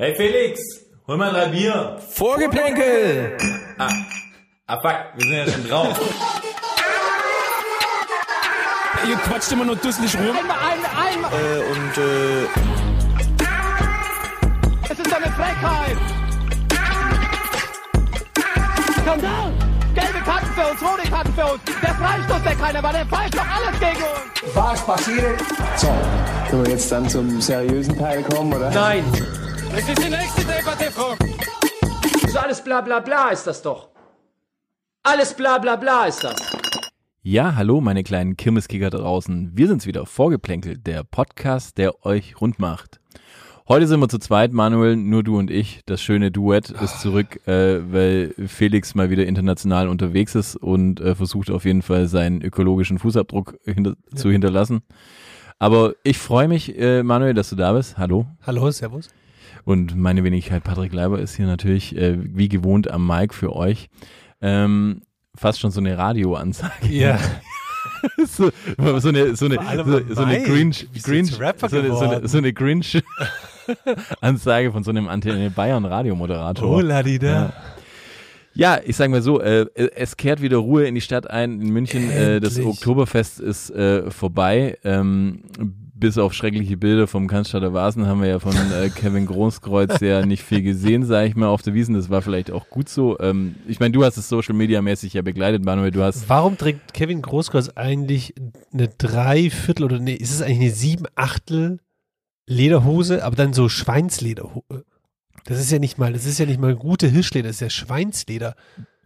Hey Felix, hol mal drei Bier. Vorgeplänkel! Ah, ah fuck, wir sind ja schon drauf. Ihr quatscht immer nur dusselig rum. Einmal, einmal, einmal. Äh, und äh, Es ist eine Frechheit. Skandal. Gelbe Karten für uns, rote Karten für uns. Der Freistoß, der keiner war, der pfeift doch alles gegen uns. Was passiert? So, können wir jetzt dann zum seriösen Teil kommen, oder? Nein. Das ist die nächste Debatte, Frau. Das ist alles bla bla bla ist das doch. Alles bla bla bla ist das. Ja, hallo meine kleinen Kirmeskicker draußen. Wir sind's wieder, Vorgeplänkelt, der Podcast, der euch rund macht. Heute sind wir zu zweit, Manuel, nur du und ich. Das schöne Duett ist zurück, äh, weil Felix mal wieder international unterwegs ist und äh, versucht auf jeden Fall seinen ökologischen Fußabdruck hinter zu hinterlassen. Aber ich freue mich, äh, Manuel, dass du da bist. Hallo. Hallo, Servus. Und meine Wenigkeit Patrick Leiber ist hier natürlich äh, wie gewohnt am Mic für euch. Ähm, fast schon so eine Radioansage. Ja. so, so eine so eine so, so eine. Grinch Grinch so, eine, so, eine, so eine Grinch Ansage von so einem Antenne Bayern Radiomoderator. Oh, Ladida. Ja, ich sag mal so, äh, es kehrt wieder Ruhe in die Stadt ein in München. Äh, das. Oktoberfest ist äh, vorbei. Ähm, bis auf schreckliche Bilder vom Cannstatter Vasen haben wir ja von äh, Kevin Großkreuz ja nicht viel gesehen, sage ich mal, auf der Wiesen. Das war vielleicht auch gut so. Ähm, ich meine, du hast es Social Media mäßig ja begleitet, Manuel. Du hast Warum trägt Kevin Großkreuz eigentlich eine Dreiviertel oder nee, ist es eigentlich eine sieben Achtel Lederhose, aber dann so Schweinslederhose? Das ist ja nicht mal, das ist ja nicht mal gute Hirschleder, das ist ja Schweinsleder.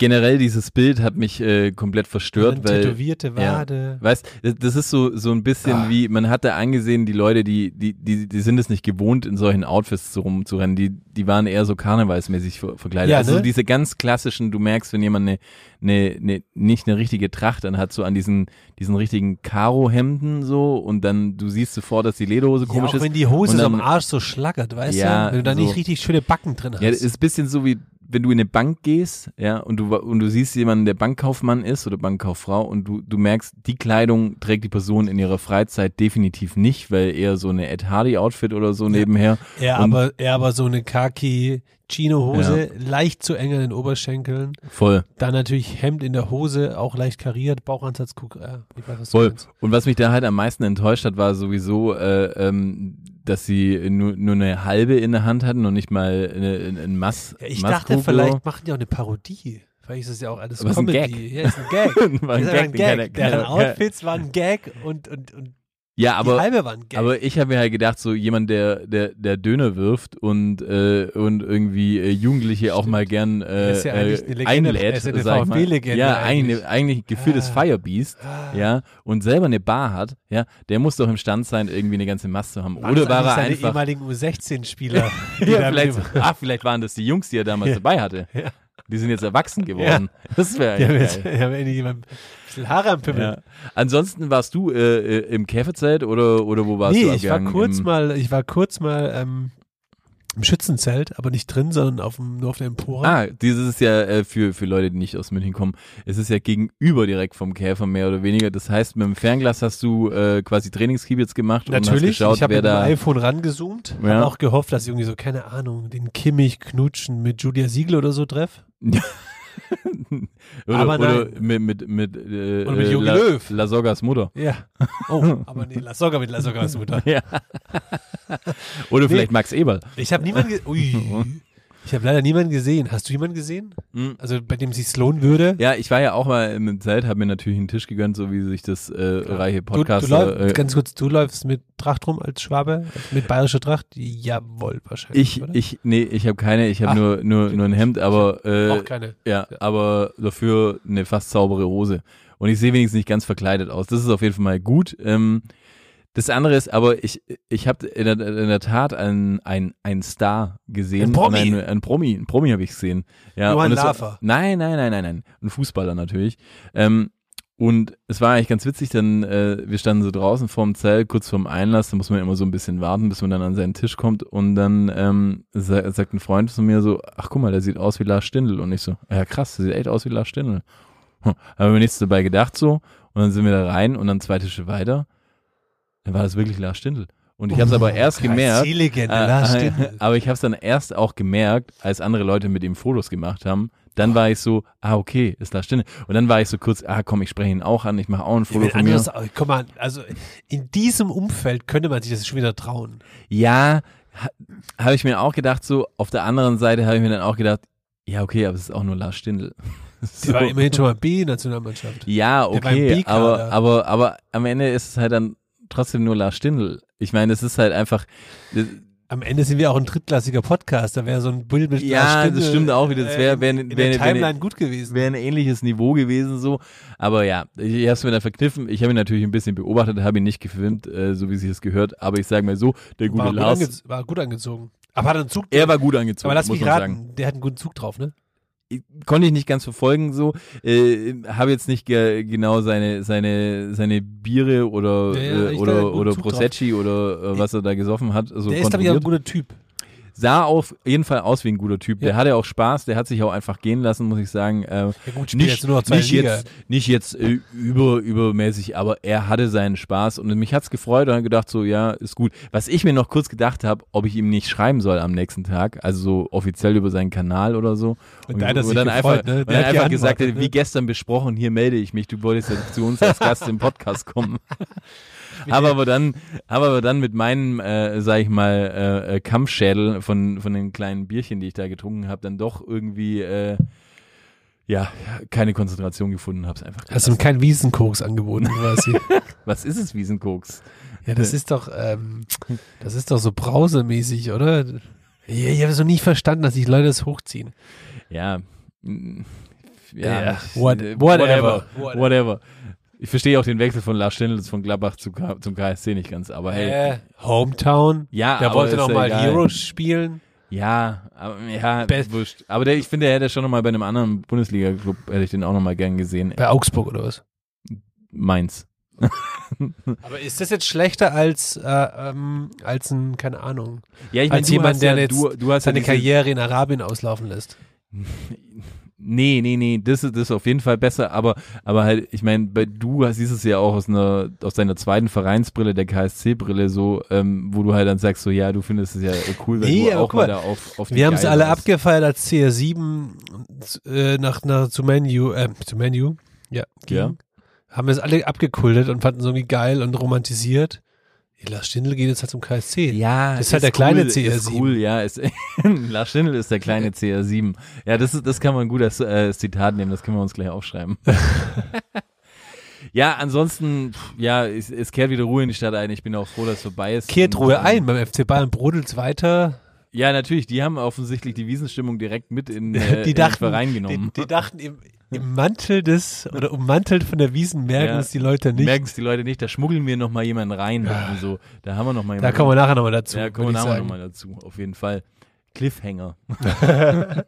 Generell dieses Bild hat mich äh, komplett verstört, dann weil tätowierte Wade. Weißt, das- das ist so so ein bisschen Ah. wie man hat da angesehen, die Leute, die die die die sind es nicht gewohnt in solchen Outfits so rumzurennen, die die waren eher so karnevalsmäßig ver verkleidet. Ja, also ne? diese ganz klassischen, du merkst, wenn jemand eine eine eine nicht eine richtige Tracht dann hat so an diesen diesen richtigen Karo Hemden so und dann du siehst sofort, dass die Lederhose Ja, komisch auch ist. wenn die Hose und so dann- am Arsch so schlackert, weißt Ja, du? Wenn du da so. nicht richtig schöne Backen drin hast. Ja, ist ein bisschen so wie wenn du in eine Bank gehst, ja, und du und du siehst jemanden, der Bankkaufmann ist oder Bankkauffrau und du du merkst, die Kleidung trägt die Person in ihrer Freizeit definitiv nicht, weil eher so eine Ed Hardy Outfit oder so nebenher. er, und- aber, er aber so eine Khaki Chino-Hose, leicht zu eng an den Oberschenkeln. Voll, Dann natürlich Hemd in der Hose, auch leicht kariert, Bauchansatz, guck, äh, ich weiß, was voll. Und was mich da halt am meisten enttäuscht hat, war sowieso, äh, ähm, dass sie nur, nur eine halbe in der Hand hatten und nicht mal ein Mass. Ja, ich Masskugel. dachte, vielleicht machen die auch eine Parodie. Vielleicht ist das ja auch alles Aber ist ein Comedy. Gag. Ja, ist ein Gag. War ein Gag, ein Gag. Deren Outfits waren ein Gag und, und, und Ja, aber. Aber ich habe mir halt gedacht, so jemand, der der der Döner wirft und äh, und irgendwie äh, Jugendliche auch mal gern äh, ja Legende, einlädt, eine sag mal. Ja, eigentlich. eigentlich gefühltes Ah. Firebeast, ja, und selber eine Bar hat, ja, der muss doch imstand sein, irgendwie eine ganze Masse zu haben. Waren Oder das war er einfach ehemaligen U16-Spieler? ja, vielleicht, ach, vielleicht waren das die Jungs, die er damals dabei hatte. Die sind jetzt erwachsen geworden. Das wäre jetzt geil. jemand ein bisschen Haare am Pimmel. Ja. Ansonsten warst du äh, äh, im Käferzelt oder oder wo warst nee, du ich war kurz Im- mal, ich war kurz mal ähm, im Schützenzelt, aber nicht drin, sondern auf dem, nur auf der Empore. Ah, dieses ist ja äh, für, für Leute, die nicht aus München kommen, es ist ja gegenüber direkt vom Käfer mehr oder weniger. Das heißt, mit dem Fernglas hast du äh, quasi Trainingskiebits gemacht und hast Natürlich, geschaut, ich habe mit dem iPhone rangezoomt, Ja. habe auch gehofft, dass ich irgendwie so, keine Ahnung, den Kimmich knutschen mit Julia Siegel oder so treff. oder Aber oder nein. mit, mit, mit, äh, Oder mit äh, Jogi La, Löw. La Sogas Mutter. Ja. Oh, aber nee, La Soga mit La Sogas Mutter. Ja. oder vielleicht Max Eberl. Ich habe niemanden Ui. Ich habe leider niemanden gesehen. Hast du jemanden gesehen? Mhm. Also bei dem sich's lohnen würde? Ja, ich war ja auch mal im Zelt, habe mir natürlich einen Tisch gegönnt, so wie sich das äh, reiche Du, du Podcaster. läufst, äh, ganz kurz, du läufst mit Tracht rum als Schwabe? Mit bayerischer Tracht? Jawohl, wahrscheinlich. ich, oder? ich, nee, ich habe keine, ich habe nur, nur, nur ein Hemd, aber äh, auch keine. Ja, aber dafür eine fast saubere Hose. Und ich sehe wenigstens nicht ganz verkleidet aus. Das ist auf jeden Fall mal gut. Ähm, das andere ist, aber ich, ich habe in, der- in der Tat einen, einen, einen Star gesehen. Ein Promi? Und Einen, einen Promi, einen Promi habe ich gesehen. Ja, Johann Lafer. Nein, nein, nein, nein, nein. Ein Fußballer natürlich. Ähm, und es war eigentlich ganz witzig, denn äh, wir standen so draußen vorm Zelt, kurz vorm Einlass, da muss man immer so ein bisschen warten, bis man dann an seinen Tisch kommt und dann ähm, sa sagt ein Freund zu mir so, ach guck mal, der sieht aus wie Lars Stindl und ich so, ja krass, der sieht echt aus wie Lars Stindl. Hm, Haben wir nichts dabei gedacht so und dann sind wir da rein und dann zwei Tische weiter, dann war das wirklich Lars Stindl. Und ich habe es aber erst gemerkt. Legende, Lars äh, Stindl. aber ich habe es dann erst auch gemerkt, als andere Leute mit ihm Fotos gemacht haben. Dann war ich so, ah, okay, ist da Stindl. Und dann war ich so kurz, ah, komm, ich spreche ihn auch an, ich mache auch ein Foto von mir. guck mal, also in diesem Umfeld könnte man sich das schon wieder trauen. Ja, ha, habe ich mir auch gedacht, so. Auf der anderen Seite habe ich mir dann auch gedacht, ja, okay, aber es ist auch nur Lars Stindl. So. war immerhin schon mal B-Nationalmannschaft. Ja, okay, aber, aber, aber am Ende ist es halt dann trotzdem nur Lars Stindl. Ich meine, es ist halt einfach, Am Ende sind wir auch ein drittklassiger Podcast. Da wäre so ein Bild mit Ja, Lars das stimmt auch wieder. Das wär- äh, wär- wär- wär- Timeline gut gewesen. wäre ein ähnliches Niveau gewesen so. Aber ja, ich, ich habe es mir dann verkniffen. Ich habe ihn natürlich ein bisschen beobachtet, habe ihn nicht gefilmt, äh, so wie sich es gehört. Aber ich sage mal so, der gute War gut, Lars, ange war gut angezogen. Aber hat er einen Zug er war gut angezogen, Aber lass muss mich raten, sagen. der hat einen guten Zug drauf, ne? Konnte ich nicht ganz verfolgen so. Äh, habe jetzt nicht ge genau seine seine seine Biere oder Ja, ja, äh, er oder oder Zug drauf. Prosecci oder äh, was er da gesoffen hat. So der ist, glaube ich, auch ein guter Typ. Sah auf jeden Fall aus wie ein guter Typ. Ja. Der hatte auch Spaß, der hat sich auch einfach gehen lassen, muss ich sagen. Äh, Ja gut, nicht, jetzt nur noch zwei nicht Liga. jetzt, nicht jetzt äh, über, übermäßig, aber er hatte seinen Spaß und mich hat's gefreut und dann gedacht so, ja, ist gut. Was ich mir noch kurz gedacht habe, ob ich ihm nicht schreiben soll am nächsten Tag, also so offiziell über seinen Kanal oder so. Und hat er sich dann gefreut, einfach, ne? und dann hat einfach gesagt, geantwortet, ne? wie gestern besprochen, hier melde ich mich, du wolltest ja zu uns als Gast im Podcast kommen. habe aber dann, habe aber dann mit meinem, äh, sag ich mal, äh, äh, Kampfschädel von von den kleinen Bierchen, die ich da getrunken habe, dann doch irgendwie äh, ja keine Konzentration gefunden, habe es einfach. Hast du ihm keinen Wiesenkoks angeboten quasi? Was ist es, Wiesenkoks? ja, das ist doch, ähm, das ist doch so brausemäßig, oder? Ja, ich habe noch nie verstanden, dass sich Leute das hochziehen. Ja, Ja, ja, what- äh, whatever. whatever, whatever. Ich verstehe auch den Wechsel von Lars Stindl von Gladbach zu, zum KSC nicht ganz, aber hey, Äh, Hometown. ja, Der aber wollte noch mal egal. Heroes spielen. Ja, aber ja, Best- wurscht. Aber der, ich finde, der hätte schon noch mal bei einem anderen Bundesliga-Club, hätte ich den auch noch mal gern gesehen. Bei Augsburg oder was? Mainz. Aber ist das jetzt schlechter als, äh, ähm, als ein, keine Ahnung, Ja, ich als du jemand, der ja, jetzt du, du hast seine ja diese, Karriere in Arabien auslaufen lässt? Nee, nee, nee, das ist, das ist auf jeden Fall besser, aber, aber halt, ich meine, bei du siehst es ja auch aus einer, aus deiner zweiten Vereinsbrille, der KSC-Brille, so, ähm, wo du halt dann sagst, so, ja, du findest es ja cool, wenn Nee, du auch mal, da auf, auf die Wir haben es alle abgefeiert als CR7 äh, nach, nach zu Menu, äh, zu Menu, ja, ging. Ja. Haben wir es alle abgekultet und fanden es irgendwie geil und romantisiert. Lars Stindl geht jetzt halt zum KSC. Ja, Das ist halt der kleine cool, CR7. Ist cool, ja. Ist, Lars Stindl ist der kleine CR7. Ja, das, ist, das kann man gut als, äh, als Zitat nehmen, das können wir uns gleich aufschreiben. ja, ansonsten, ja, es, es kehrt wieder Ruhe in die Stadt ein. Ich bin auch froh, dass es vorbei ist. Kehrt Und, Ruhe ähm, ein. Beim FC Bayern brodelt's weiter. Ja, natürlich, die haben offensichtlich die Wiesenstimmung direkt mit in, äh, die in dachten, den Verein die, genommen. die dachten im, im Mantel des, oder ummantelt von der Wiesen merken Ja. es die Leute nicht. Merken es die Leute nicht, da schmuggeln wir noch mal jemanden rein. und So. Da haben wir noch mal da jemanden. kommen wir nachher nochmal dazu. Ja, kommen wir nachher nochmal dazu, auf jeden Fall. Cliffhanger.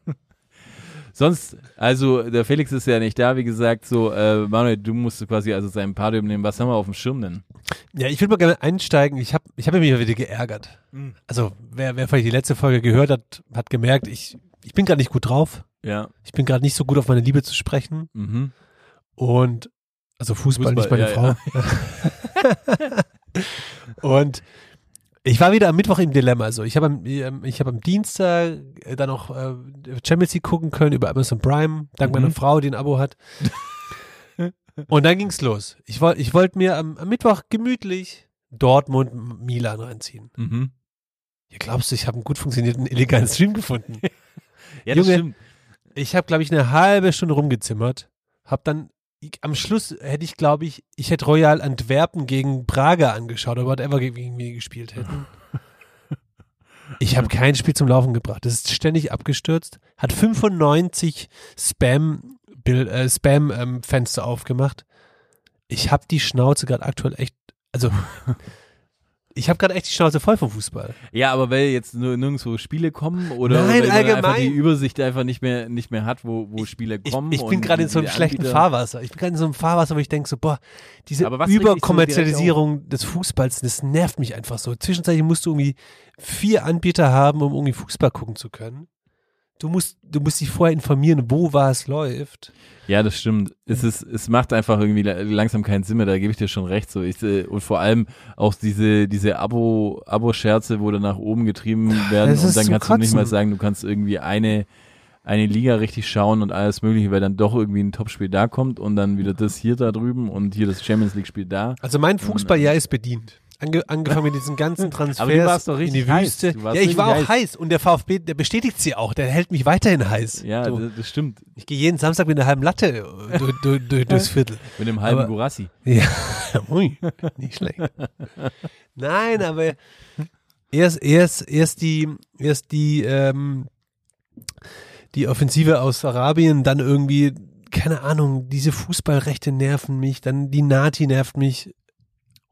Sonst, also der Felix ist ja nicht da, wie gesagt, so, äh, Manuel, du musst quasi also sein Part übernehmen. Was haben wir auf dem Schirm denn? Ja, ich würde mal gerne einsteigen. Ich habe ich hab mich ja wieder geärgert. Mhm. Also, wer, wer vielleicht die letzte Folge gehört hat, hat gemerkt, ich, ich bin gerade nicht gut drauf. Ja. Ich bin gerade nicht so gut auf meine Liebe zu sprechen. Mhm. Und, also Fußball, Fußball, nicht meine ja, Frau. Und ich war wieder am Mittwoch im Dilemma. Also ich habe am, ähm, ich hab am Dienstag äh, dann noch äh, Champions League gucken können über Amazon Prime, dank Mhm. meiner Frau, die ein Abo hat. Und dann ging's los. Ich wollte ich wollt mir am, am Mittwoch gemütlich Dortmund Milan reinziehen. Mhm. Ja, glaubst du, ich habe einen gut funktionierenden illegalen Stream gefunden? Ja, das Junge, stimmt. Ich habe, glaube ich, eine halbe Stunde rumgezimmert. Hab dann, ich, am Schluss hätte ich, glaube ich, ich hätte Royal Antwerpen gegen Braga angeschaut oder whatever gegen mich gespielt hätten. Ich habe kein Spiel zum Laufen gebracht. Das ist ständig abgestürzt. Hat 95 Spam, äh, Spam ähm, Fenster aufgemacht. Ich habe die Schnauze gerade aktuell echt, also ich habe gerade echt die Schnauze voll vom Fußball. Ja, aber weil jetzt nur nirgendwo Spiele kommen oder Nein, weil man einfach allgemein. die Übersicht einfach nicht mehr nicht mehr hat, wo, wo Spiele Ich, kommen. ich bin und gerade in so einem schlechten Anbieter- Fahrwasser. Ich bin gerade in so einem Fahrwasser, wo ich denke so, boah, diese richtig so Überkommerzialisierung des Fußballs, das nervt mich einfach so. Zwischenzeitlich musst du irgendwie vier Anbieter haben, um irgendwie Fußball gucken zu können. Du musst, du musst dich vorher informieren, wo was läuft. Ja, das stimmt. Es ist, es macht einfach irgendwie la- langsam keinen Sinn mehr, da gebe ich dir schon recht. So, ich, äh, und vor allem auch diese, diese Abo, Abo-Scherze, wo dann nach oben getrieben werden Das und dann kannst du nicht mal Kotzen. sagen, du kannst irgendwie eine, eine Liga richtig schauen und alles mögliche, weil dann doch irgendwie ein Topspiel da kommt und dann wieder das hier da drüben und hier das Champions League Spiel da. Also mein Fußballjahr ist bedient. Ange angefangen mit diesen ganzen Transfers in die. Wüste. Ja, ich war auch heiß. heiß. und der VfB, der bestätigt sie auch, der hält mich weiterhin heiß. Ja, so. das, das stimmt. Ich gehe jeden Samstag mit einer halben Latte äh, durch, durch, durch, durchs Viertel. Mit dem halben Aber- Gurassi. Ja, ui, nicht schlecht. Nein, aber erst, erst, erst die, erst die, ähm, die Offensive aus Arabien, dann irgendwie, keine Ahnung, diese Fußballrechte nerven mich, dann die Nati nervt mich.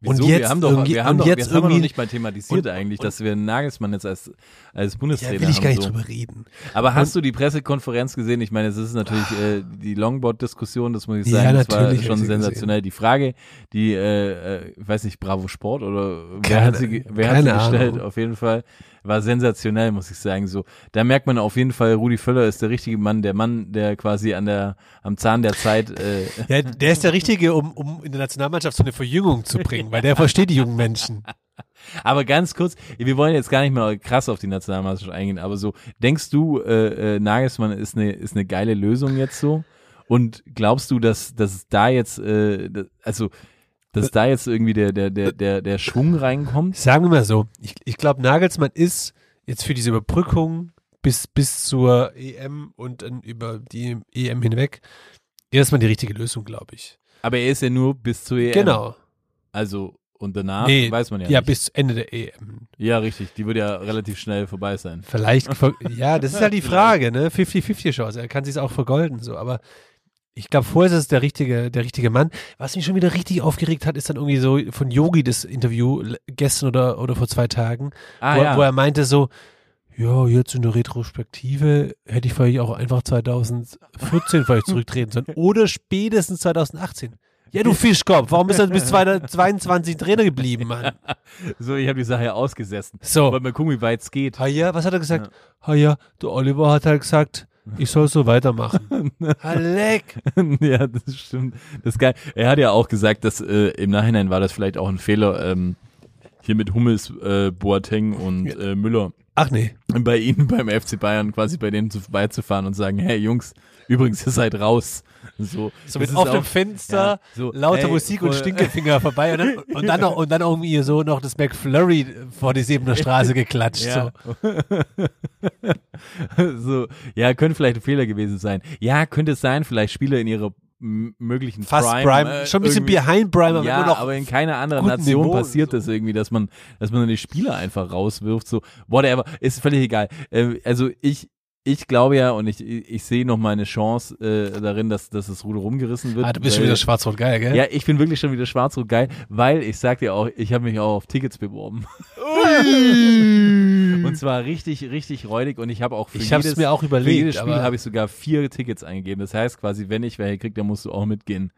Und Wieso? jetzt wir haben doch, irgendwie- wir haben und doch, jetzt haben wir noch nicht mal thematisiert und- eigentlich, und- dass wir Nagelsmann jetzt als, als Ja, Bundestrainer will ich haben. gar nicht so. drüber reden. Aber hast du die Pressekonferenz gesehen? Ich meine, es ist natürlich äh, die Longboard-Diskussion, das muss ich Ja, sagen, das war schon sensationell. Die Frage, die, äh, äh, ich weiß nicht, Bravo Sport oder wer Keine- hat sie, wer hat sie gestellt? Auf jeden Fall war sensationell, muss ich sagen. So, da merkt man auf jeden Fall, Rudi Völler ist der richtige Mann, der Mann, der quasi an der, am Zahn der Zeit. Äh, Ja, der ist der Richtige, um, um in der Nationalmannschaft so eine Verjüngung zu bringen, weil der versteht die jungen Menschen. Aber ganz kurz, wir wollen jetzt gar nicht mehr krass auf die Nationalmannschaft eingehen, aber so, denkst du, äh, äh, Nagelsmann ist eine, ist eine geile Lösung jetzt so? Und glaubst du, dass, dass da jetzt, äh, also, dass da jetzt irgendwie der, der, der, der, der Schwung reinkommt? Sagen wir mal so, ich, ich glaube, Nagelsmann ist jetzt für diese Überbrückung bis, bis zur EM und dann über die EM hinweg erstmal die richtige Lösung, glaube ich. Aber er ist ja nur bis zur EM. Genau. Also, und danach nee, weiß man ja, Ja, nicht. bis Ende der EM. Ja, richtig. Die wird ja relativ schnell vorbei sein. Vielleicht, ja, das ist halt die Frage, ne? 50-50 Chance. Er kann sich auch vergolden, so, aber ich glaube, vorher ist es der richtige, der richtige Mann. Was mich schon wieder richtig aufgeregt hat, ist dann irgendwie so von Yogi das Interview gestern oder, oder vor zwei Tagen, Ah, wo, ja. wo er meinte so, ja, jetzt in der Retrospektive hätte ich vielleicht auch einfach 2014 vielleicht zurücktreten sollen. Oder spätestens 2018. Ja, du Fischkopf, warum bist du bis 2022 Trainer geblieben, Mann? so, ich habe die Sache ja ausgesessen. So. Wollen wir gucken, wie weit es geht. Ha ja, was hat er gesagt? Ha ja, der Oliver hat halt gesagt, ich soll so weitermachen. Halleck. ja, das stimmt. Das ist geil. Er hat ja auch gesagt, dass äh, im Nachhinein war das vielleicht auch ein Fehler, ähm, hier mit Hummels, äh, Boateng und äh, Müller Ach nee. bei ihnen beim FC Bayern quasi bei denen zu, beizufahren und sagen, hey Jungs, übrigens, ihr seid raus. So, So mit ist auf dem auch- Fenster, ja, so, lauter hey, Musik und Stinkefinger vorbei und dann, und dann noch, und dann irgendwie so noch das McFlurry vor die Siebener Straße geklatscht. Ja. So. so, ja, könnte vielleicht ein Fehler gewesen sein. Ja, könnte es sein, vielleicht Spieler in ihrer möglichen Fast Prime, Prime, äh, schon ein bisschen behind Prime, aber ja, aber in keiner anderen Nation Niveau, passiert so. das irgendwie, dass man, dass man die Spieler einfach rauswirft, so, whatever, ist völlig egal. Äh, also ich, ich glaube ja und ich, ich, sehe noch mal eine Chance äh, darin, dass, dass das Ruder rumgerissen wird. Ah, du bist schon wieder schwarz-rot geil, gell? Ja, ich bin wirklich schon wieder schwarz-rot geil, weil ich sag dir auch, ich habe mich auch auf Tickets beworben. und zwar richtig, richtig räudig und ich habe auch für Ich jedes, mir auch für überlegt, jedes Spiel habe ich sogar vier Tickets eingegeben. Das heißt quasi, wenn ich welche krieg, dann musst du auch mitgehen.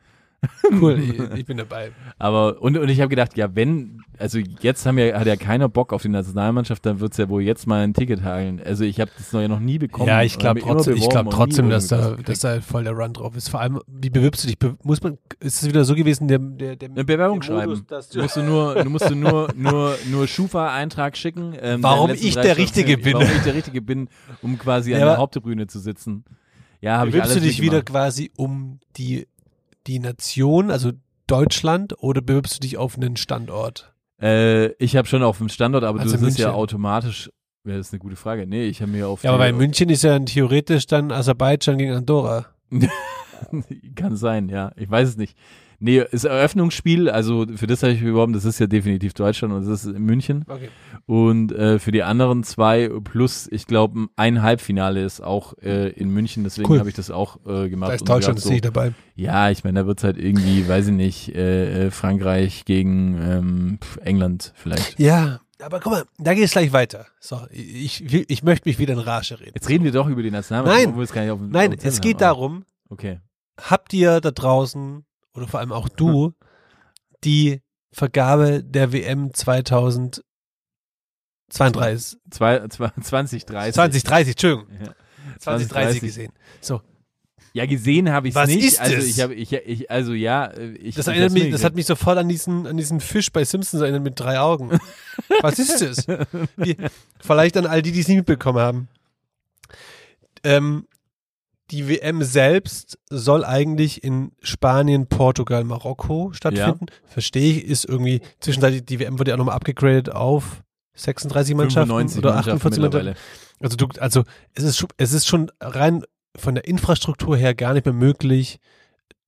Cool, ich, ich bin dabei. Aber und, und ich habe gedacht, ja, wenn, also jetzt haben ja, hat ja keiner Bock auf die Nationalmannschaft, dann wird's ja wohl jetzt mal ein Ticket heilen. Also ich habe das noch ja noch nie bekommen. Ja, ich glaube trotzdem, ich glaub trotzdem dass, da, dass da voll der Run drauf ist. Vor allem, wie bewirbst du dich? Be muss man, ist es wieder so gewesen, der, der, der Eine Bewerbung der Modus, schreiben. dass Du du, musst du nur, du musst du nur, nur, nur Schufa-Eintrag schicken. Ähm, Warum ich der Richtige bin. Warum ich der Richtige bin, um quasi Ja, an der Haupttribüne zu sitzen. Ja, habe ich bewirbst alles du dich wieder quasi um die, die Nation, also Deutschland, oder bewirbst du dich auf einen Standort? Äh, ich habe schon auf dem Standort, aber Also du, das ist ja automatisch. Ja, das ist eine gute Frage. Nee, ich habe mir auf Ja, aber bei München ist ja theoretisch dann Aserbaidschan gegen Andorra. Kann sein, ja. Ich weiß es nicht. Nee, ist Eröffnungsspiel, also für das habe ich beworben, das ist ja definitiv Deutschland und das ist in München. Okay. Und äh, für die anderen zwei plus, ich glaube, ein Halbfinale ist auch äh, in München, deswegen Cool. habe ich das auch äh, gemacht. Da ist Und Deutschland ist nicht dabei. Ja, ich meine, da wird's halt irgendwie, weiß ich nicht, äh, äh, Frankreich gegen ähm, England vielleicht. Ja, aber guck mal, da geht es gleich weiter. So, ich, ich, ich möchte mich wieder in Rage reden. Jetzt reden wir doch über die Nationalmannschaft, Nein. obwohl wir es gar nicht auf dem Nein, auf es geht haben, darum, Okay. habt ihr da draußen oder vor allem auch du die Vergabe der WM 2032, Zwei, zwei, 2030. 2030, Entschuldigung, Ja. 2030 gesehen. So, Ja, gesehen habe ich es Was nicht. also es? ich habe, ich, ich, also ja, äh, ich. das erinnert hab's mich, das hat mich sofort an diesen, an diesen Fisch bei Simpsons erinnert mit drei Augen. Was ist das? Wie, vielleicht an all die, die es nicht mitbekommen haben. Ähm, die WM selbst soll eigentlich in Spanien, Portugal, Marokko stattfinden. Verstehe ich, ist irgendwie zwischenzeitlich, die WM wurde ja auch nochmal abgegradet auf 36 Mannschaften 95 oder Mannschaften 48 Mannschaften. mittlerweile. Also du, also es ist schon, es ist schon rein von der Infrastruktur her gar nicht mehr möglich,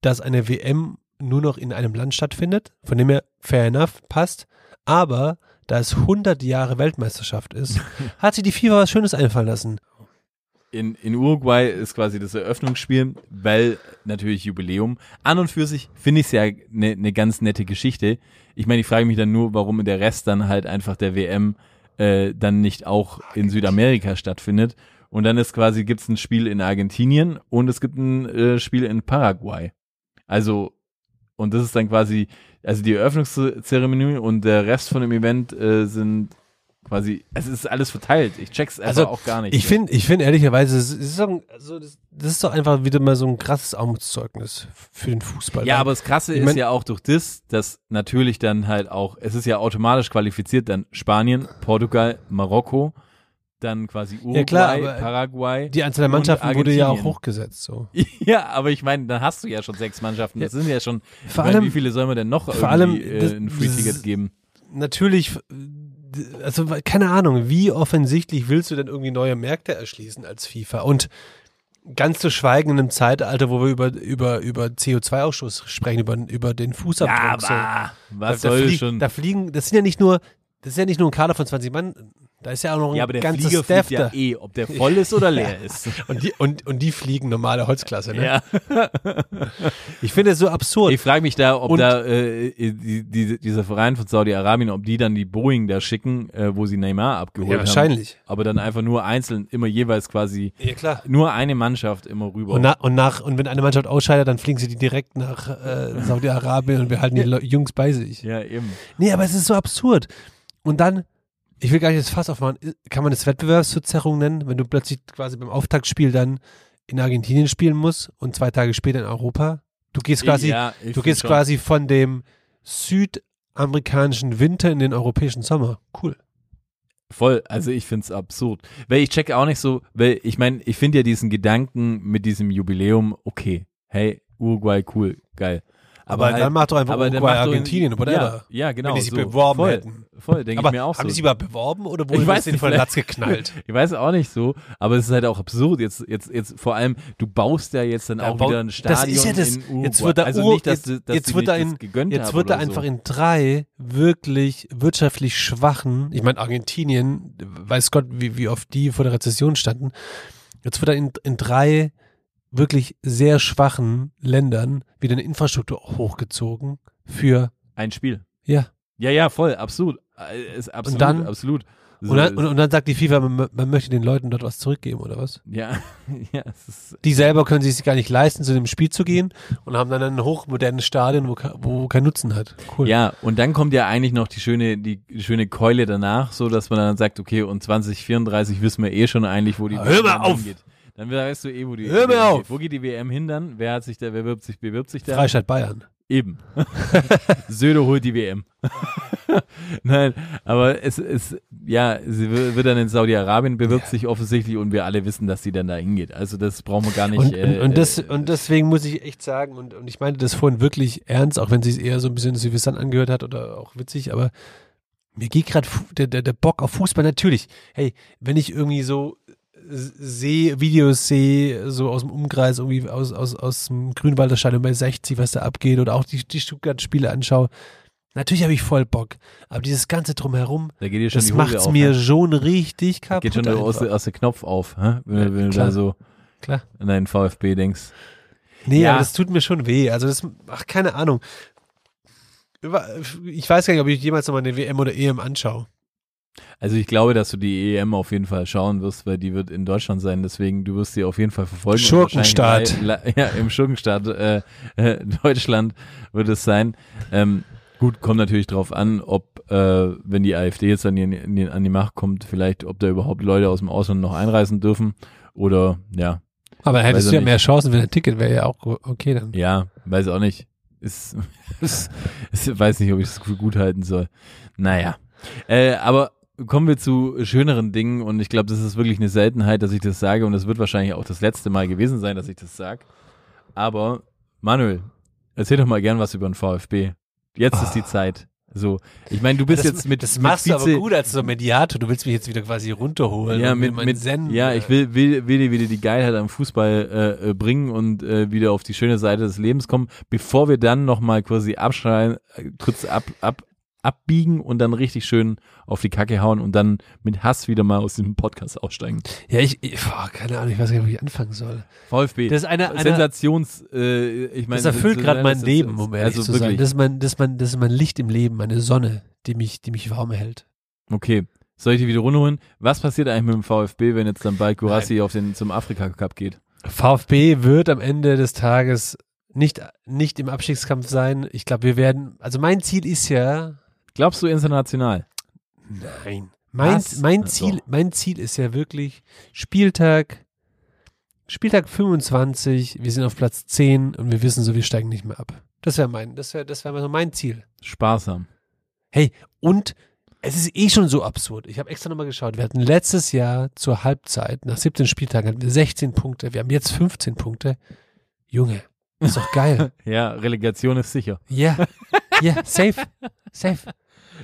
dass eine WM nur noch in einem Land stattfindet. Von dem her fair enough passt. Aber da es 100 Jahre Weltmeisterschaft ist, hat sich die FIFA was Schönes einfallen lassen. In, in Uruguay ist quasi das Eröffnungsspiel, weil natürlich Jubiläum. An und für sich finde ich es ja eine ne ganz nette Geschichte. Ich meine, ich frage mich dann nur, warum der Rest dann halt einfach der WM äh, dann nicht auch in Südamerika stattfindet. Und dann ist quasi, gibt es ein Spiel in Argentinien und es gibt ein äh, Spiel in Paraguay. Also, und das ist dann quasi, also die Eröffnungszeremonie und der Rest von dem Event äh, sind quasi, es ist alles verteilt. Ich check's Also, auch gar nicht. Ich finde, ich finde ehrlicherweise, es ist doch, also das, das ist doch einfach wieder mal so ein krasses Armutszeugnis für den Fußball. Ja, aber das Krasse Ich ist mein- ja auch durch das, dass natürlich dann halt auch, es ist ja automatisch qualifiziert dann Spanien, Portugal, Marokko, dann quasi Uruguay, Ja, klar, Paraguay. die Anzahl der Mannschaften wurde ja auch hochgesetzt. So. Ja, aber ich meine, dann hast du ja schon sechs Mannschaften. Das sind ja schon, ich Vor meine, allem- wie viele sollen wir denn noch vor allem, äh, ein Free-Ticket das- geben? natürlich, also keine Ahnung, wie offensichtlich willst du denn irgendwie neue Märkte erschließen als FIFA? Und ganz zu schweigen in einem Zeitalter, wo wir über, über, über CO2-Ausstoß sprechen, über, über den Fußabdruck. so. was da, soll flieg, schon? da fliegen, das sind ja nicht nur, das ist ja nicht nur ein Kader von 20 Mann, da ist ja auch noch ein ja, aber der ganzer Flieger Staff fliegt ja eh, ob der voll ist oder leer ist. Und die, und, und die fliegen normale Holzklasse. Ne? ja. Ich finde es so absurd. Ich frage mich da, ob Und- da äh, die, die, dieser Verein von Saudi-Arabien, ob die dann die Boeing da schicken, äh, wo sie Neymar abgeholt Ja, haben. wahrscheinlich. Aber dann einfach nur einzeln, immer jeweils quasi ja, klar. nur eine Mannschaft immer rüber. Und, na, und, nach, und wenn eine Mannschaft ausscheidet, dann fliegen sie die direkt nach äh, Saudi-Arabien und behalten die Le- Jungs bei sich. ja, eben. Nee, aber es ist so absurd. Und dann, ich will gar nicht das Fass aufmachen, kann man das Wettbewerbsverzerrung nennen, wenn du plötzlich quasi beim Auftaktspiel dann in Argentinien spielen musst und zwei Tage später in Europa? Du gehst quasi, ja, du gehst schon. quasi von dem südamerikanischen Winter in den europäischen Sommer. Cool. Voll, also ich find's absurd. Weil ich check auch nicht so, weil ich meine, ich finde ja diesen Gedanken mit diesem Jubiläum, okay, hey, Uruguay, cool, geil. Aber, halt- dann mach doch einfach aber Uruguay, Argentinien, whatever. Ja, ja, genau. Wenn die sich so. beworben voll, hätten. Voll, denke Aber ich mir auch haben so. die sich überhaupt beworben oder Ich wurde weiß das nicht, von den Latz geknallt? Ich weiß auch nicht so, aber es ist halt auch absurd. Jetzt, jetzt, jetzt vor allem, du baust ja jetzt dann Ja, auch wieder ein das Stadion ist ja das- in Uruguay. jetzt wird da also Ur- nicht, dass, jetzt- dass jetzt die wird nicht da das in- Jetzt wird da oder einfach so. in drei wirklich wirtschaftlich schwachen, ich meine Argentinien, weiß Gott, wie, wie oft die vor der Rezession standen, jetzt wird da in, in drei wirklich sehr schwachen Ländern wieder eine Infrastruktur hochgezogen für, ein Spiel. ja. Ja, ja, voll, absolut. Äh, Ist absolut, dann- absolut. So Und dann, und, und dann sagt die FIFA, man, man möchte den Leuten dort was zurückgeben, oder was? ja, ja, Die selber können sich gar nicht leisten, zu dem Spiel zu gehen und haben dann ein hochmodernes Stadion, wo, wo keinen Nutzen hat. Cool. Ja, und dann kommt ja eigentlich noch die schöne, die schöne Keule danach, so dass man dann sagt, okay, und 2034 wissen wir eh schon eigentlich, wo die Hör mal auf! hingeht. Dann weißt du eh, wo die Hör mir auf! geht. Wo geht die WM hin dann? Wer hat sich da, wer bewirbt sich, bewirbt sich da? Freistaat Bayern. Eben. Söder holt die WM. Nein, aber es ist, ja, sie wi- wird dann in Saudi-Arabien, bewirbt sich offensichtlich und wir alle wissen, dass sie dann da hingeht. Also das brauchen wir gar nicht. Und, äh, und, das, und deswegen muss ich echt sagen, und, und ich meinte das vorhin wirklich ernst, auch wenn es sich eher so ein bisschen suffisant angehört hat oder auch witzig, aber mir geht gerade der, der, der Bock auf Fußball natürlich. Hey, wenn ich irgendwie so sehe, Videos sehe, so aus dem Umkreis, irgendwie aus, aus, aus dem Grünwalder Stadion bei 60, was da abgeht, oder auch die, die Stuttgart-Spiele anschaue, natürlich habe ich voll Bock. Aber dieses Ganze drumherum, da geht schon das macht's auf, mir ne? schon richtig kaputt. Geht schon aus, aus der Knopf auf, hä? wenn, Ja, du- wenn du da so Klar. an deinen VfB denkst. Nee, Ja. aber das tut mir schon weh. Also das, ach, keine Ahnung. Ich weiß gar nicht, ob ich jemals nochmal eine WM oder EM anschaue. Also ich glaube, dass du die EM auf jeden Fall schauen wirst, weil die wird in Deutschland sein. Deswegen, du wirst sie auf jeden Fall verfolgen. Schurkenstaat. Ja, im Schurkenstaat äh, äh, Deutschland wird es sein. Ähm, gut, kommt natürlich drauf an, ob, äh, wenn die AfD jetzt an die, an die, Macht kommt, vielleicht, ob da überhaupt Leute aus dem Ausland noch einreisen dürfen. Oder, ja, Aber hättest du ja nicht. mehr Chancen, wenn ein Ticket wäre ja auch okay dann. ja, weiß auch nicht. Ist, ist, ist, weiß nicht, ob ich das gut halten soll. Naja. Äh, aber kommen wir zu schöneren Dingen und ich glaube, das ist wirklich eine Seltenheit, dass ich das sage und es wird wahrscheinlich auch das letzte Mal gewesen sein, dass ich das sage. Aber Manuel, erzähl doch mal gern was über den VfB. Jetzt ist die Zeit. So, ich meine, du bist das, jetzt mit das mit machst du aber gut als so Mediator. Du willst mich jetzt wieder quasi runterholen. ja, mit, mit Zen, ja, äh, ich will, will, will dir wieder die Geilheit am Fußball äh, bringen und äh, wieder auf die schöne Seite des Lebens kommen, bevor wir dann nochmal quasi abschreien, äh, kurz ab, ab, abbiegen und dann richtig schön auf die Kacke hauen und dann mit Hass wieder mal aus dem Podcast aussteigen. Ja, ich, ich boah, keine Ahnung, ich weiß gar nicht, wo ich anfangen soll. VfB. Das ist eine, eine Sensations, äh, ich meine, das erfüllt gerade mein das- Leben, um ehrlich also zu sein. wirklich. Das ist, mein, das, ist mein, das ist mein Licht im Leben, meine Sonne, die mich, die mich warm hält. Okay. Soll ich die wieder runterholen? Was passiert eigentlich mit dem VfB, wenn jetzt dann bald Gurassi auf den, zum Afrika Cup geht? VfB wird am Ende des Tages nicht, nicht im Abstiegskampf sein. Ich glaube, wir werden, also mein Ziel ist ja, Glaubst du international? nein, mein, Was? mein Ziel, mein Ziel ist ja wirklich Spieltag, Spieltag 25, wir sind auf Platz 10 und wir wissen so, wir steigen nicht mehr ab. Das wäre mein, das wäre, das wäre so mein Ziel. Sparsam. Hey, und es ist eh schon so absurd. Ich habe extra nochmal geschaut. Wir hatten letztes Jahr zur Halbzeit, nach 17 Spieltagen, hatten wir 16 Punkte. Wir haben jetzt 15 Punkte. Junge, ist doch geil. Ja, Relegation ist sicher. Ja, ja, safe, safe.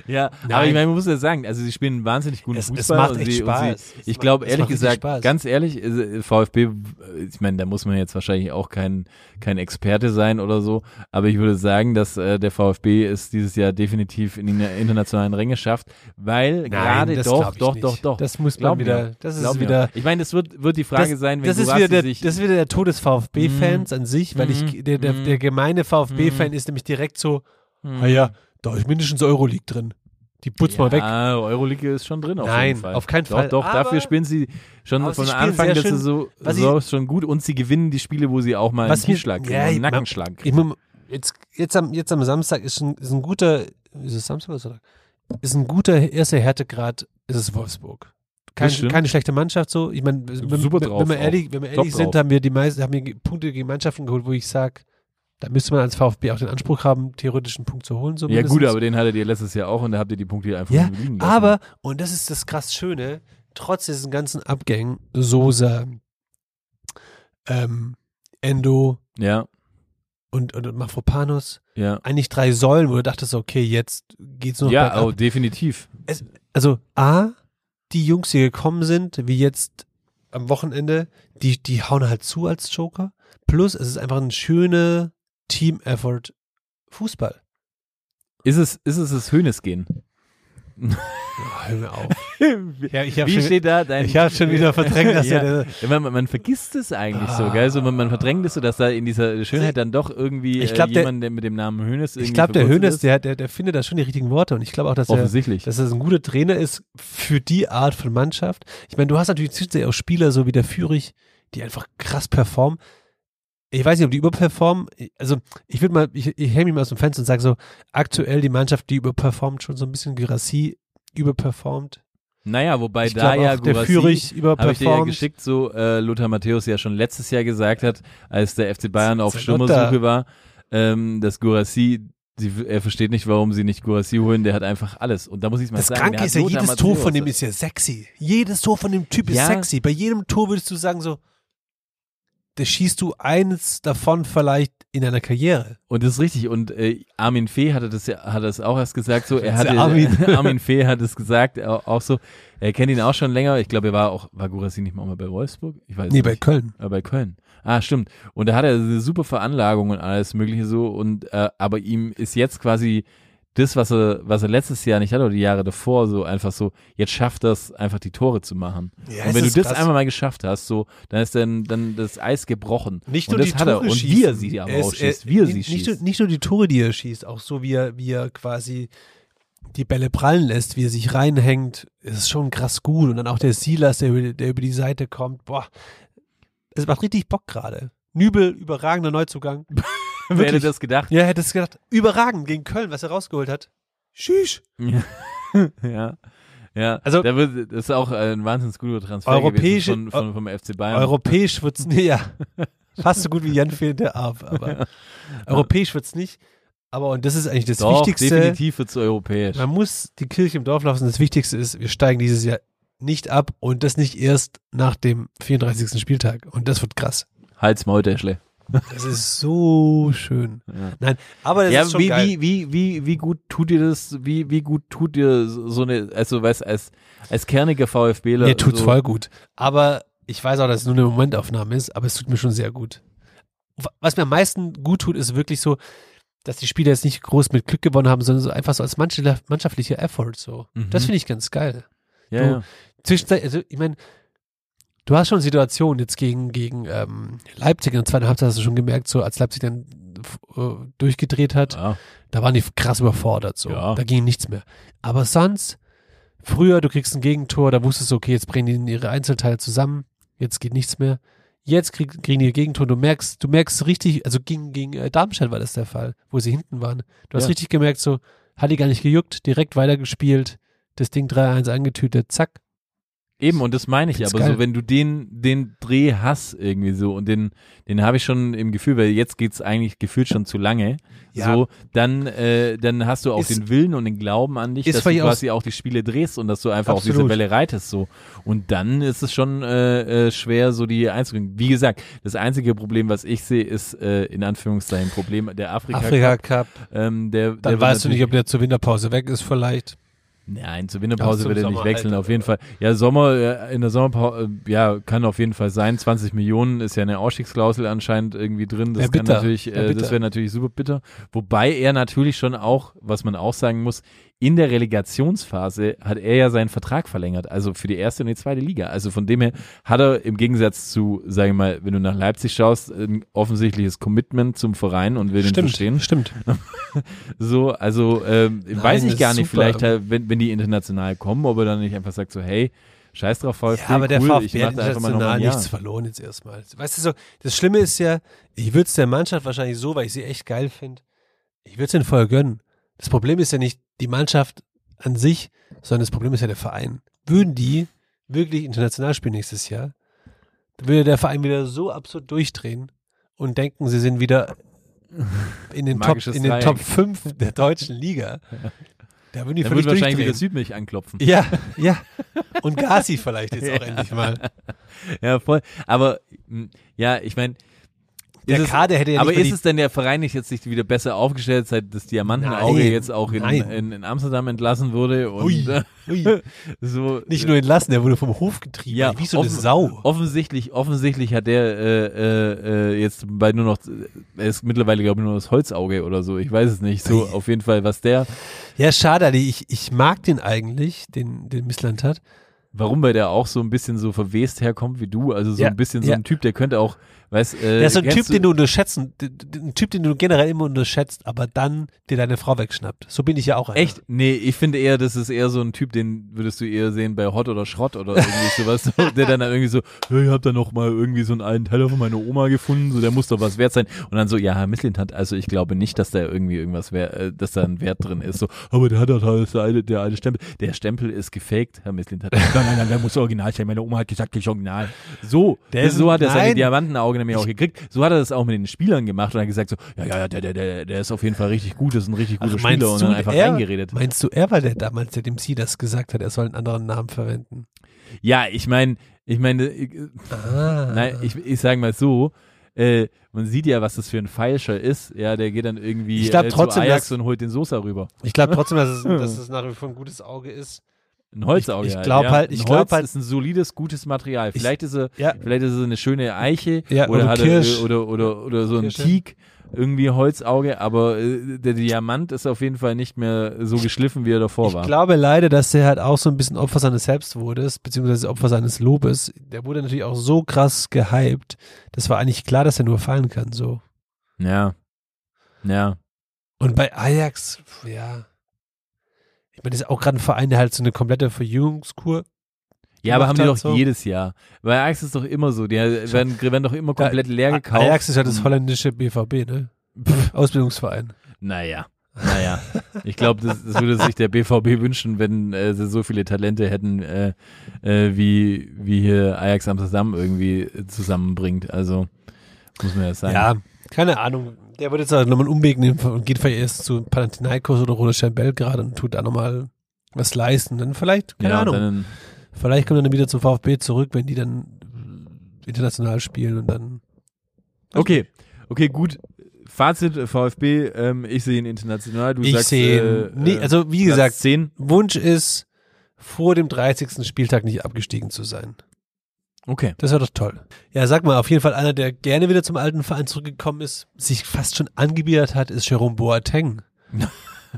Ja, aber Nein. ich meine, man muss ja sagen, also sie spielen wahnsinnig guten Es- es Fußball. macht und echt sie, Spaß. Es sie, ich macht- glaube, es ehrlich macht gesagt, ganz ehrlich, äh, VfB, ich meine, da muss man jetzt wahrscheinlich auch kein, kein Experte sein oder so, aber ich würde sagen, dass äh, der VfB es dieses Jahr definitiv in die internationalen Ränge schafft, weil gerade das doch, doch, nicht. doch, doch. Das muss man mir. wieder, das Glaub ist mir. wieder, Ich meine, das wird, wird die Frage das, sein, wenn das ist wieder der, sich das ist wieder der Tod des VfB-Fans an sich, weil ich, Mhm. der, der, Mhm. der gemeine VfB-Fan ist nämlich direkt so, ah ja, da ist mindestens Euroleague drin. Die putzt mal weg. Ja, Euroleague ist schon drin auf Nein, jeden Fall. auf keinen doch, Fall. Doch, Aber- dafür spielen sie schon von Anfang der Saison Saison schon gut und sie gewinnen die Spiele, wo sie auch mal Was einen kriegen, ja, einen Nackenschlag Ich jetzt, jetzt, am, jetzt am Samstag ist ein, ist ein guter, ist es Samstag oder Sonntag? Ist ein guter erster Härtegrad, ist es Wolfsburg. Kein, keine schlechte Mannschaft so. Ich meine, wenn, wenn, wir ehrlich, wenn wir Top ehrlich sind, drauf. haben wir die meisten, haben wir Punkte gegen Mannschaften geholt, wo ich sage, da müsste man als VfB auch den Anspruch haben, theoretisch einen Punkt zu holen. So Ja mindestens. gut, aber den hattet ihr letztes Jahr auch und da habt ihr die Punkte einfach Ja, liegen lassen. aber, und das ist das krass Schöne, trotz diesen ganzen Abgängen, Sosa, ähm, Endo Ja, und, und Mafropanos, ja. eigentlich drei Säulen, wo du dachtest, okay, jetzt geht's noch Ja, oh, definitiv. Also A, die Jungs, die gekommen sind, wie jetzt am Wochenende, die, die hauen halt zu als Joker. Plus, es ist einfach ein schöner Team-Effort Fußball. Ist es, ist es das Hönes gehen? Oh, hör mir auf. Ja, ich Wie schon- steht da dein... Ich habe schon wieder verdrängt, dass ja. Ja, man, man vergisst es eigentlich so, gell? So, man, man verdrängt es so, dass da in dieser Schönheit dann doch irgendwie Ich glaub, äh, der- jemand, der mit dem Namen Hönes irgendwie Ich glaube, der Hönes, ist. der, der, der findet da schon die richtigen Worte und ich glaube auch, dass er, dass er ein guter Trainer ist für die Art von Mannschaft. Ich meine, du hast natürlich auch Spieler so wie der Führig, die einfach krass performen. Ich weiß nicht, ob die überperformen. Also, ich würde mal, ich, ich hänge mich mal aus dem Fenster und sage so, aktuell die Mannschaft, die überperformt, schon so ein bisschen Gerassi überperformt. Naja, wobei Ich da ja der Führig Habe ich dir ja überperformt. geschickt, so äh, Lothar Matthäus ja schon letztes Jahr gesagt hat, als der FC Bayern auf. Stürmersuche war, ähm, dass Gurassi, sie, er versteht nicht, warum sie nicht Gurassi holen, der hat einfach alles. Und da muss ich mal Das sagen, Kranke der ist ja, jedes Tor von dem ist ja sexy. Jedes Tor von dem Typ ist Ja. sexy. Bei jedem Tor würdest du sagen so, da schießt du eines davon vielleicht in einer Karriere. Und das ist richtig. Und äh, Armin Fee hatte das ja, hat das auch erst gesagt, so, er hatte, Armin. Armin Fee hat es gesagt, auch, auch so, er kennt ihn auch schon länger. Ich glaube, er war auch, war Gurassi nicht mal bei Wolfsburg? Ich weiß Nee, nicht. bei Köln. Äh, bei Köln. Ah, stimmt. Und da hat er eine super Veranlagung und alles mögliche so und äh, aber ihm ist jetzt quasi das, was er, was er letztes Jahr nicht hatte oder die Jahre davor, so einfach so, jetzt schafft er es einfach die Tore zu machen. Ja, und wenn du das krass. einmal mal geschafft hast, so, dann ist dann, dann das Eis gebrochen. Nicht und nur das die hat er. Tore Und schießen. wie er sie aber Er auch schießt, er- wie er sie nicht, schießt. Nur, nicht nur die Tore, die er schießt, auch so wie er, wie er quasi die Bälle prallen lässt, wie er sich reinhängt, ist schon krass gut. Und dann auch der Silas, der, über- der über die Seite kommt, boah, es macht richtig Bock gerade. Nübel, überragender Neuzugang. Wer hätte das gedacht? Ja, hättest gedacht, überragend gegen Köln, was er rausgeholt hat. Tschüss. Ja. ja. Ja, Also- da wird, das ist auch ein wahnsinnig guter Transfer gewesen von, von, vom FC Bayern. Europäisch wird's nee, ja. Fast so gut wie Jan fehlt der Arm, aber europäisch wird's nicht. Aber und das ist eigentlich das Doch, Wichtigste. definitiv wird es europäisch. Man muss die Kirche im Dorf lassen. Das Wichtigste ist, wir steigen dieses Jahr nicht ab und das nicht erst nach dem 34. Spieltag. Und das wird krass. Hals, Maul, Däschle. Das ist so schön. Ja. Nein, aber das Ja, ist schon wie, geil. wie, wie, wie, wie gut tut dir das, wie, wie gut tut dir so eine, also weißt als, als kerniger VfBler. Mir tut's so, voll gut. Aber ich weiß auch, dass es nur eine Momentaufnahme ist, aber es tut mir schon sehr gut. Wa- Was mir am meisten gut tut, ist wirklich so, dass die Spieler jetzt nicht groß mit Glück gewonnen haben, sondern so einfach so als mannschaftlicher Effort so. Mhm. Das finde ich ganz geil. Ja, du- ja. Zwischenzeit, also ich meine, du hast schon Situationen jetzt gegen, gegen ähm, Leipzig in der zweiten Halbzeit hast du schon gemerkt, so als Leipzig dann äh, durchgedreht hat, ja. da waren die krass überfordert, so. Ja. Da ging nichts mehr. Aber sonst, früher, du kriegst ein Gegentor, da wusstest du, okay, jetzt bringen die ihre Einzelteile zusammen, jetzt geht nichts mehr. Jetzt krieg, kriegen die ihr Gegentor, du merkst, du merkst richtig, also gegen, gegen äh, Darmstadt war das der Fall, wo sie hinten waren. Du hast Ja. richtig gemerkt, so, hat die gar nicht gejuckt, direkt weitergespielt, das Ding 3-1 angetütet, zack. Eben, und das meine ich, Find's aber geil. so, wenn du den, den Dreh hast irgendwie so und den, den habe ich schon im Gefühl, weil jetzt geht's eigentlich gefühlt schon zu lange, Ja. so, dann, äh, dann hast du auch Ist- den Willen und den Glauben an dich, dass du quasi auch die Spiele drehst und dass du einfach auf Absolut. diese Welle reitest, so. Und dann ist es schon äh, äh, schwer, so die einzukriegen. Wie gesagt, das einzige Problem, was ich sehe, ist äh, in Anführungszeichen Problem der Afrika, Afrika Cup. Cup. Ähm, der, Dann der weißt du nicht, ob der zur Winterpause weg ist, vielleicht. Nein, zur Ja, Winterpause wird er nicht wechseln, halt, auf jeden? Fall. Ja, Sommer, äh, in der Sommerpause, äh, ja, kann auf jeden Fall sein. 20 Millionen ist ja eine Ausstiegsklausel anscheinend irgendwie drin. Das Wär kann natürlich, Wär äh, das wäre natürlich super bitter. Wobei er natürlich schon auch, was man auch sagen muss, in der Relegationsphase hat er ja seinen Vertrag verlängert, also für die erste und die zweite Liga. Also von dem her hat er im Gegensatz zu, sage ich mal, wenn du nach Leipzig schaust, ein offensichtliches Commitment zum Verein und will den verstehen. stimmt. So, also ähm, Nein, weiß ich gar nicht, super. vielleicht, halt, wenn, wenn die international kommen, ob er dann nicht einfach sagt so, hey, scheiß drauf, VfB, Ja, aber der cool, ich VfB hat international nichts verloren jetzt erstmal. Weißt du so, das Schlimme ist ja, ich würde es der Mannschaft wahrscheinlich so, weil ich sie echt geil finde, ich würde es ihnen voll gönnen. Das Problem ist ja nicht die Mannschaft an sich, sondern das Problem ist ja der Verein. Würden die wirklich international spielen nächstes Jahr, dann würde der Verein wieder so absurd durchdrehen und denken, sie sind wieder in den, Top, in den. Top 5 der deutschen Liga. Da würden die Dann wird wahrscheinlich wieder. Südmilch anklopfen. Ja, ja. Und Gazi vielleicht jetzt auch endlich mal. Ja, voll. Aber mh, ja, ich meine, Der ist Kader hätte ja aber ist es denn der Verein nicht jetzt nicht wieder besser aufgestellt, seit das Diamantenauge jetzt auch in, in, in Amsterdam entlassen wurde und Ui, äh, ui. so Nicht nur entlassen, der wurde vom Hof getrieben. Ja, wie so eine offen- Sau. Offensichtlich, offensichtlich hat der äh, äh, äh, jetzt bei nur noch, er ist mittlerweile glaube ich nur das Holzauge oder so, ich weiß es nicht. So auf jeden Fall, was der, Ja, schade, Ali. Ich, ich mag den eigentlich, den, den Missland hat. warum bei der auch so ein bisschen so verwest herkommt wie du, also so Ja, ein bisschen so ja. ein Typ, der könnte auch, weißt, äh, Der ist so ein Typ, den du unterschätzen, ein Typ, den du generell immer unterschätzt, aber dann dir deine Frau wegschnappt. So bin ich ja auch einer. Echt? Nee, ich finde eher, das ist eher so ein Typ, den würdest du eher sehen bei Hot oder Schrott oder irgendwie sowas, so, der dann irgendwie so, ja, ich hab da noch mal irgendwie so einen alten Teller von meiner Oma gefunden, so der muss doch was wert sein. Und dann so, ja, Herr Misslintat, also ich glaube nicht, dass da irgendwie irgendwas wär, äh, dass da ein Wert drin ist. So, aber der hat doch halt der alte, der alte Stempel. Der Stempel ist gefaked, Herr Misslintat. Nein, nein, nein, der muss original sein. Meine Oma hat gesagt, ich original. So, Der ist- so hat er seine nein. Diamantenaugen nämlich auch gekriegt. So hat er das auch mit den Spielern gemacht und hat gesagt so, ja, ja, ja, der, der, der, der ist auf jeden Fall richtig gut, das ist ein richtig guter Also meinst Spieler und dann einfach er, reingeredet. Meinst du, er war der damals, der dem Sie das gesagt hat, er soll einen anderen Namen verwenden? Ja, ich meine, ich meine, ich, äh, Ah. nein, ich, ich sage mal so, äh, man sieht ja, was das für ein Feilscher ist. Ja, der geht dann irgendwie Ich glaub äh, trotzdem, zu Ajax dass- und holt den Sosa rüber. Ich glaube trotzdem, dass es, dass es nach wie vor ein gutes Auge ist. Ein Holzauge. Ich- ich halt, glaub ja. halt- ich ein glaub Holz halt- ist ein solides, gutes Material. Ich- Vielleicht ist er, Ja. vielleicht ist es eine schöne Eiche Ja, oder, oder Kirsch. er, oder, oder, oder so ein Kirsche. Teak, irgendwie Holzauge, aber äh, der Diamant ist auf jeden Fall nicht mehr so geschliffen, wie er davor Ich war. glaube leider, dass der halt auch so ein bisschen Opfer seines Selbst wurde, beziehungsweise Opfer seines Lobes. Der wurde natürlich auch so krass gehypt. Das war eigentlich klar, dass er nur fallen kann, so. Ja. Ja. Und bei Ajax, ja. Ich meine, das ist auch gerade ein Verein, der halt so eine komplette Verjüngungskur. Ja, aber haben die doch so. jedes Jahr. Bei Ajax ist doch immer so. Die werden, werden doch immer komplett leer gekauft. Ajax ist ja das holländische BVB, ne? Pff, Ausbildungsverein. Naja. Naja, ich glaube, das, das würde sich der BVB wünschen, wenn äh, sie so viele Talente hätten, äh, äh, wie, wie hier Ajax Amsterdam irgendwie äh, zusammenbringt. Also, muss man ja sagen. Ja, keine Ahnung. Der wird jetzt nochmal einen Umweg nehmen und geht vielleicht erst zu Panathinaikos oder Rodeschel Belgrad und tut da nochmal was leisten. Dann vielleicht, keine ja, Ahnung, Dann, vielleicht kommt er dann wieder zum VfB zurück, wenn die dann international spielen und dann okay, okay, gut. Fazit VfB, ähm, ich sehe ihn international. Du ich sagst, sehe, äh, nee, äh, also wie Platz gesagt, 10. Wunsch ist, vor dem 30. Spieltag nicht abgestiegen zu sein. Okay. Das wäre doch toll. Ja, sag mal, auf jeden Fall einer, der gerne wieder zum alten Verein zurückgekommen ist, sich fast schon angebietet hat, ist Jerome Boateng.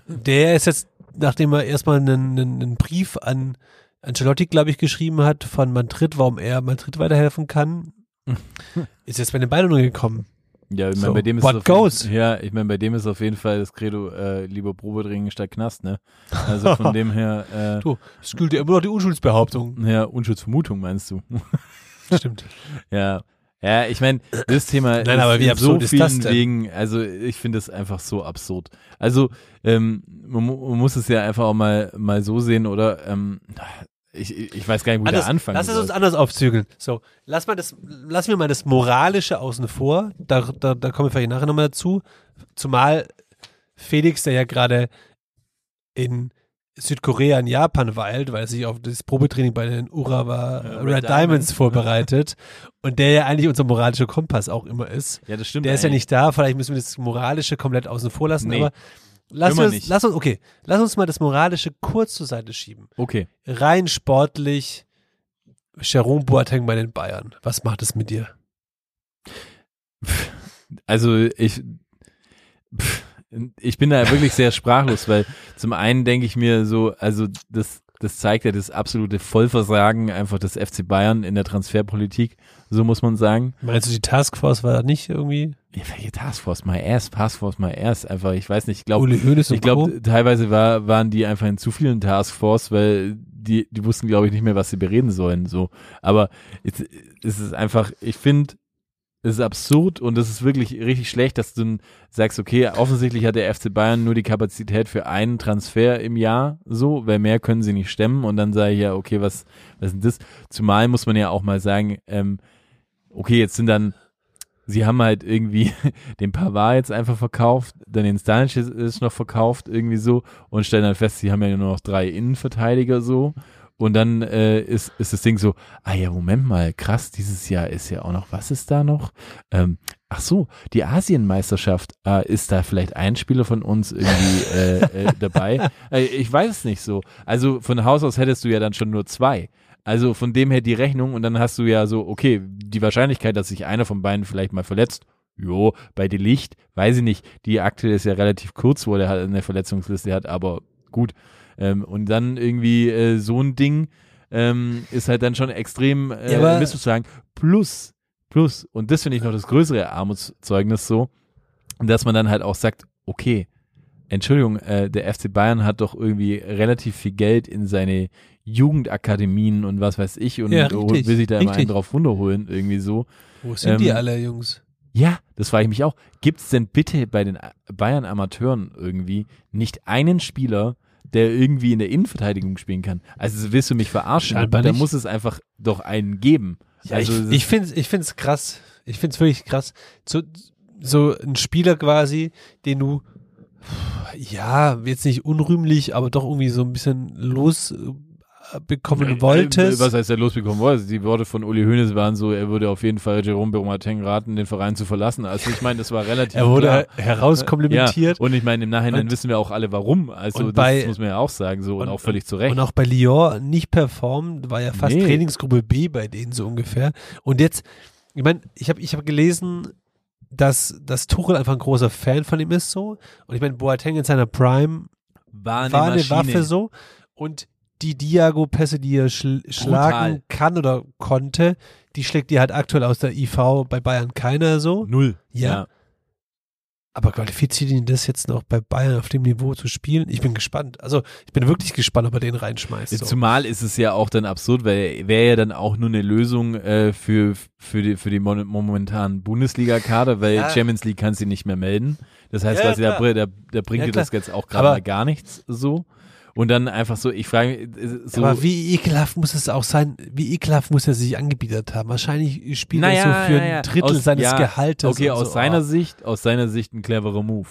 der ist jetzt, nachdem er erstmal einen, einen, einen Brief an Ancelotti, glaube ich, geschrieben hat von Madrid, warum er Madrid weiterhelfen kann, ist jetzt bei den Bayern gekommen. Ja, ich meine, So, bei dem ist what auf goes? Jeden, ja, ich meine, bei dem ist auf jeden Fall das Credo äh, lieber Probedringen statt Knast, ne? Also von dem her, Du, es gilt ja immer noch die Unschuldsbehauptung. äh, ja, Unschuldsvermutung meinst du? Stimmt. ja. Ja, ich meine, das Thema Nein, ist aber wie absurd so ist vielen das denn? Wegen, also ich finde es einfach so absurd. Also ähm, man, man muss es ja einfach auch mal mal so sehen, oder? Ähm, ich, ich weiß gar nicht, wo Anders, der anfangen lass es uns anders aufzügeln. So, lass mal das, lass mir mal das Moralische außen vor. Da, da, da kommen wir vielleicht nachher nochmal dazu. Zumal Felix, der ja gerade in Südkorea in Japan weilt, weil er sich auf das Probetraining bei den Urawa Ja, Red, Red Diamonds Diamonds. vorbereitet und der ja eigentlich unser moralischer Kompass auch immer ist. ja, das stimmt. Der ist ja eigentlich. nicht da, vielleicht müssen wir das Moralische komplett außen vor lassen, Nee. aber lass uns, nicht. lass uns, okay, lass uns mal das Moralische kurz zur Seite schieben Okay. rein sportlich Jerome Boateng bei den Bayern. Was macht es mit dir? Also ich, pff, ich bin da wirklich sehr sprachlos, weil zum einen denke ich mir so, also das, das zeigt ja das absolute Vollversagen einfach des FC Bayern in der Transferpolitik, so muss man sagen. Meinst du, die Taskforce war da nicht irgendwie Ja, welche Taskforce, my ass, Taskforce, my ass, einfach, ich weiß nicht, ich glaube, ich glaube, teilweise war, waren die einfach in zu vielen Taskforce, weil die, die wussten, glaube ich, nicht mehr, was sie bereden sollen, so. Aber es, es ist einfach, ich finde, es ist absurd und es ist wirklich richtig schlecht, dass du sagst, okay, offensichtlich hat der FC Bayern nur die Kapazität für einen Transfer im Jahr, so, weil mehr können sie nicht stemmen und dann sage ich ja, okay, was, was ist denn das? Zumal muss man ja auch mal sagen, ähm, okay, jetzt sind dann sie haben halt irgendwie den Pavard jetzt einfach verkauft, dann den ist noch verkauft, irgendwie so, und stellen dann fest, sie haben ja nur noch drei Innenverteidiger so. Und dann äh, ist, ist das Ding so, ah ja, Moment mal, krass, dieses Jahr ist ja auch noch, was ist da noch? Ähm, ach so, die Asienmeisterschaft, äh, ist da vielleicht ein Spieler von uns irgendwie äh, äh, dabei? Äh, ich weiß es nicht so. Also von Haus aus hättest du ja dann schon nur zwei. Also von dem her die Rechnung und dann hast du ja so, okay, die Wahrscheinlichkeit, dass sich einer von beiden vielleicht mal verletzt, jo, bei De Licht, weiß ich nicht, die Akte ist ja relativ kurz, wo der halt eine Verletzungsliste hat, aber gut. Ähm, und dann irgendwie äh, so ein Ding ähm, ist halt dann schon extrem äh, Ja, misszusagen. Plus, plus, und das finde ich noch das größere Armutszeugnis so, dass man dann halt auch sagt, okay, Entschuldigung, äh, der FC Bayern hat doch irgendwie relativ viel Geld in seine Jugendakademien und was weiß ich und Ja, richtig, will sich da immer richtig. einen drauf runterholen, irgendwie so. Wo sind die Ähm, alle, Jungs? Ja, das frage ich mich auch. Gibt es denn bitte bei den Bayern Amateuren irgendwie nicht einen Spieler, der irgendwie in der Innenverteidigung spielen kann? Also willst du mich verarschen? Scheinbar da nicht. muss es einfach doch einen geben. Ja, also ich ich finde es ich find's krass. Ich finde es wirklich krass. So, so ein Spieler quasi, den du, ja, jetzt nicht unrühmlich, aber doch irgendwie so ein bisschen losbekommen wolltest. Äh, Was heißt er losbekommen wollte? Die Worte von Uli Hoeneß waren so, er würde auf jeden Fall Jerome Boateng raten, den Verein zu verlassen. Also ich meine, das war relativ er wurde klar. herauskomplimentiert. Ja, und ich meine, im Nachhinein Und- wissen wir auch alle warum. Also und das bei- muss man ja auch sagen so und, und- auch völlig zu Recht. Und auch bei Lyon nicht performt, war ja fast Nee. Trainingsgruppe B bei denen so ungefähr. Und jetzt, ich meine, ich habe ich hab gelesen, dass, dass Tuchel einfach ein großer Fan von ihm ist so. Und ich meine, Boateng in seiner Prime war war eine Waffe so. Und die Diago-Pässe, die er schl schlagen kann oder konnte, die schlägt die halt aktuell aus der IV bei Bayern keiner so. Null. Ja. Aber qualifiziert ihn das jetzt noch bei Bayern auf dem Niveau zu spielen? Ich bin gespannt. Also ich bin wirklich gespannt, ob er den reinschmeißt. So. Zumal ist es ja auch dann absurd, weil wäre ja dann auch nur eine Lösung äh, für, für die, für die momentanen Bundesliga-Kader, weil Ja. Champions League kannst du nicht mehr melden. Das heißt, Ja, quasi, da, da, da bringt Ja, dir das jetzt auch gerade gar nichts so. Und dann einfach so, ich frage mich, äh, so, Aber wie ekelhaft muss es auch sein, wie ekelhaft muss er sich angebietet haben? Wahrscheinlich spielt er naja, so für naja, ein Drittel aus, seines ja, Gehaltes. Okay, aus so. seiner Oh. Sicht, aus seiner Sicht ein cleverer Move.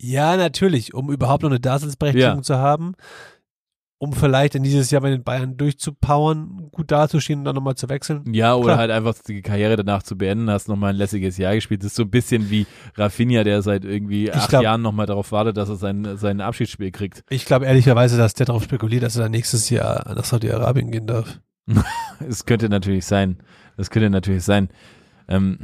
Ja, natürlich, um überhaupt noch eine Daseinsberechtigung Ja. zu haben, um vielleicht in dieses Jahr bei den Bayern durchzupowern, gut dazustehen und dann nochmal zu wechseln. Ja, oder Klar. halt einfach die Karriere danach zu beenden, hast nochmal ein lässiges Jahr gespielt. Das ist so ein bisschen wie Rafinha, der seit irgendwie acht glaub- Jahren nochmal darauf wartet, dass er sein, sein Abschiedsspiel kriegt. Ich glaube ehrlicherweise, dass der darauf spekuliert, dass er dann nächstes Jahr nach Saudi-Arabien gehen darf. Es könnte natürlich sein. Das könnte natürlich sein. Ähm,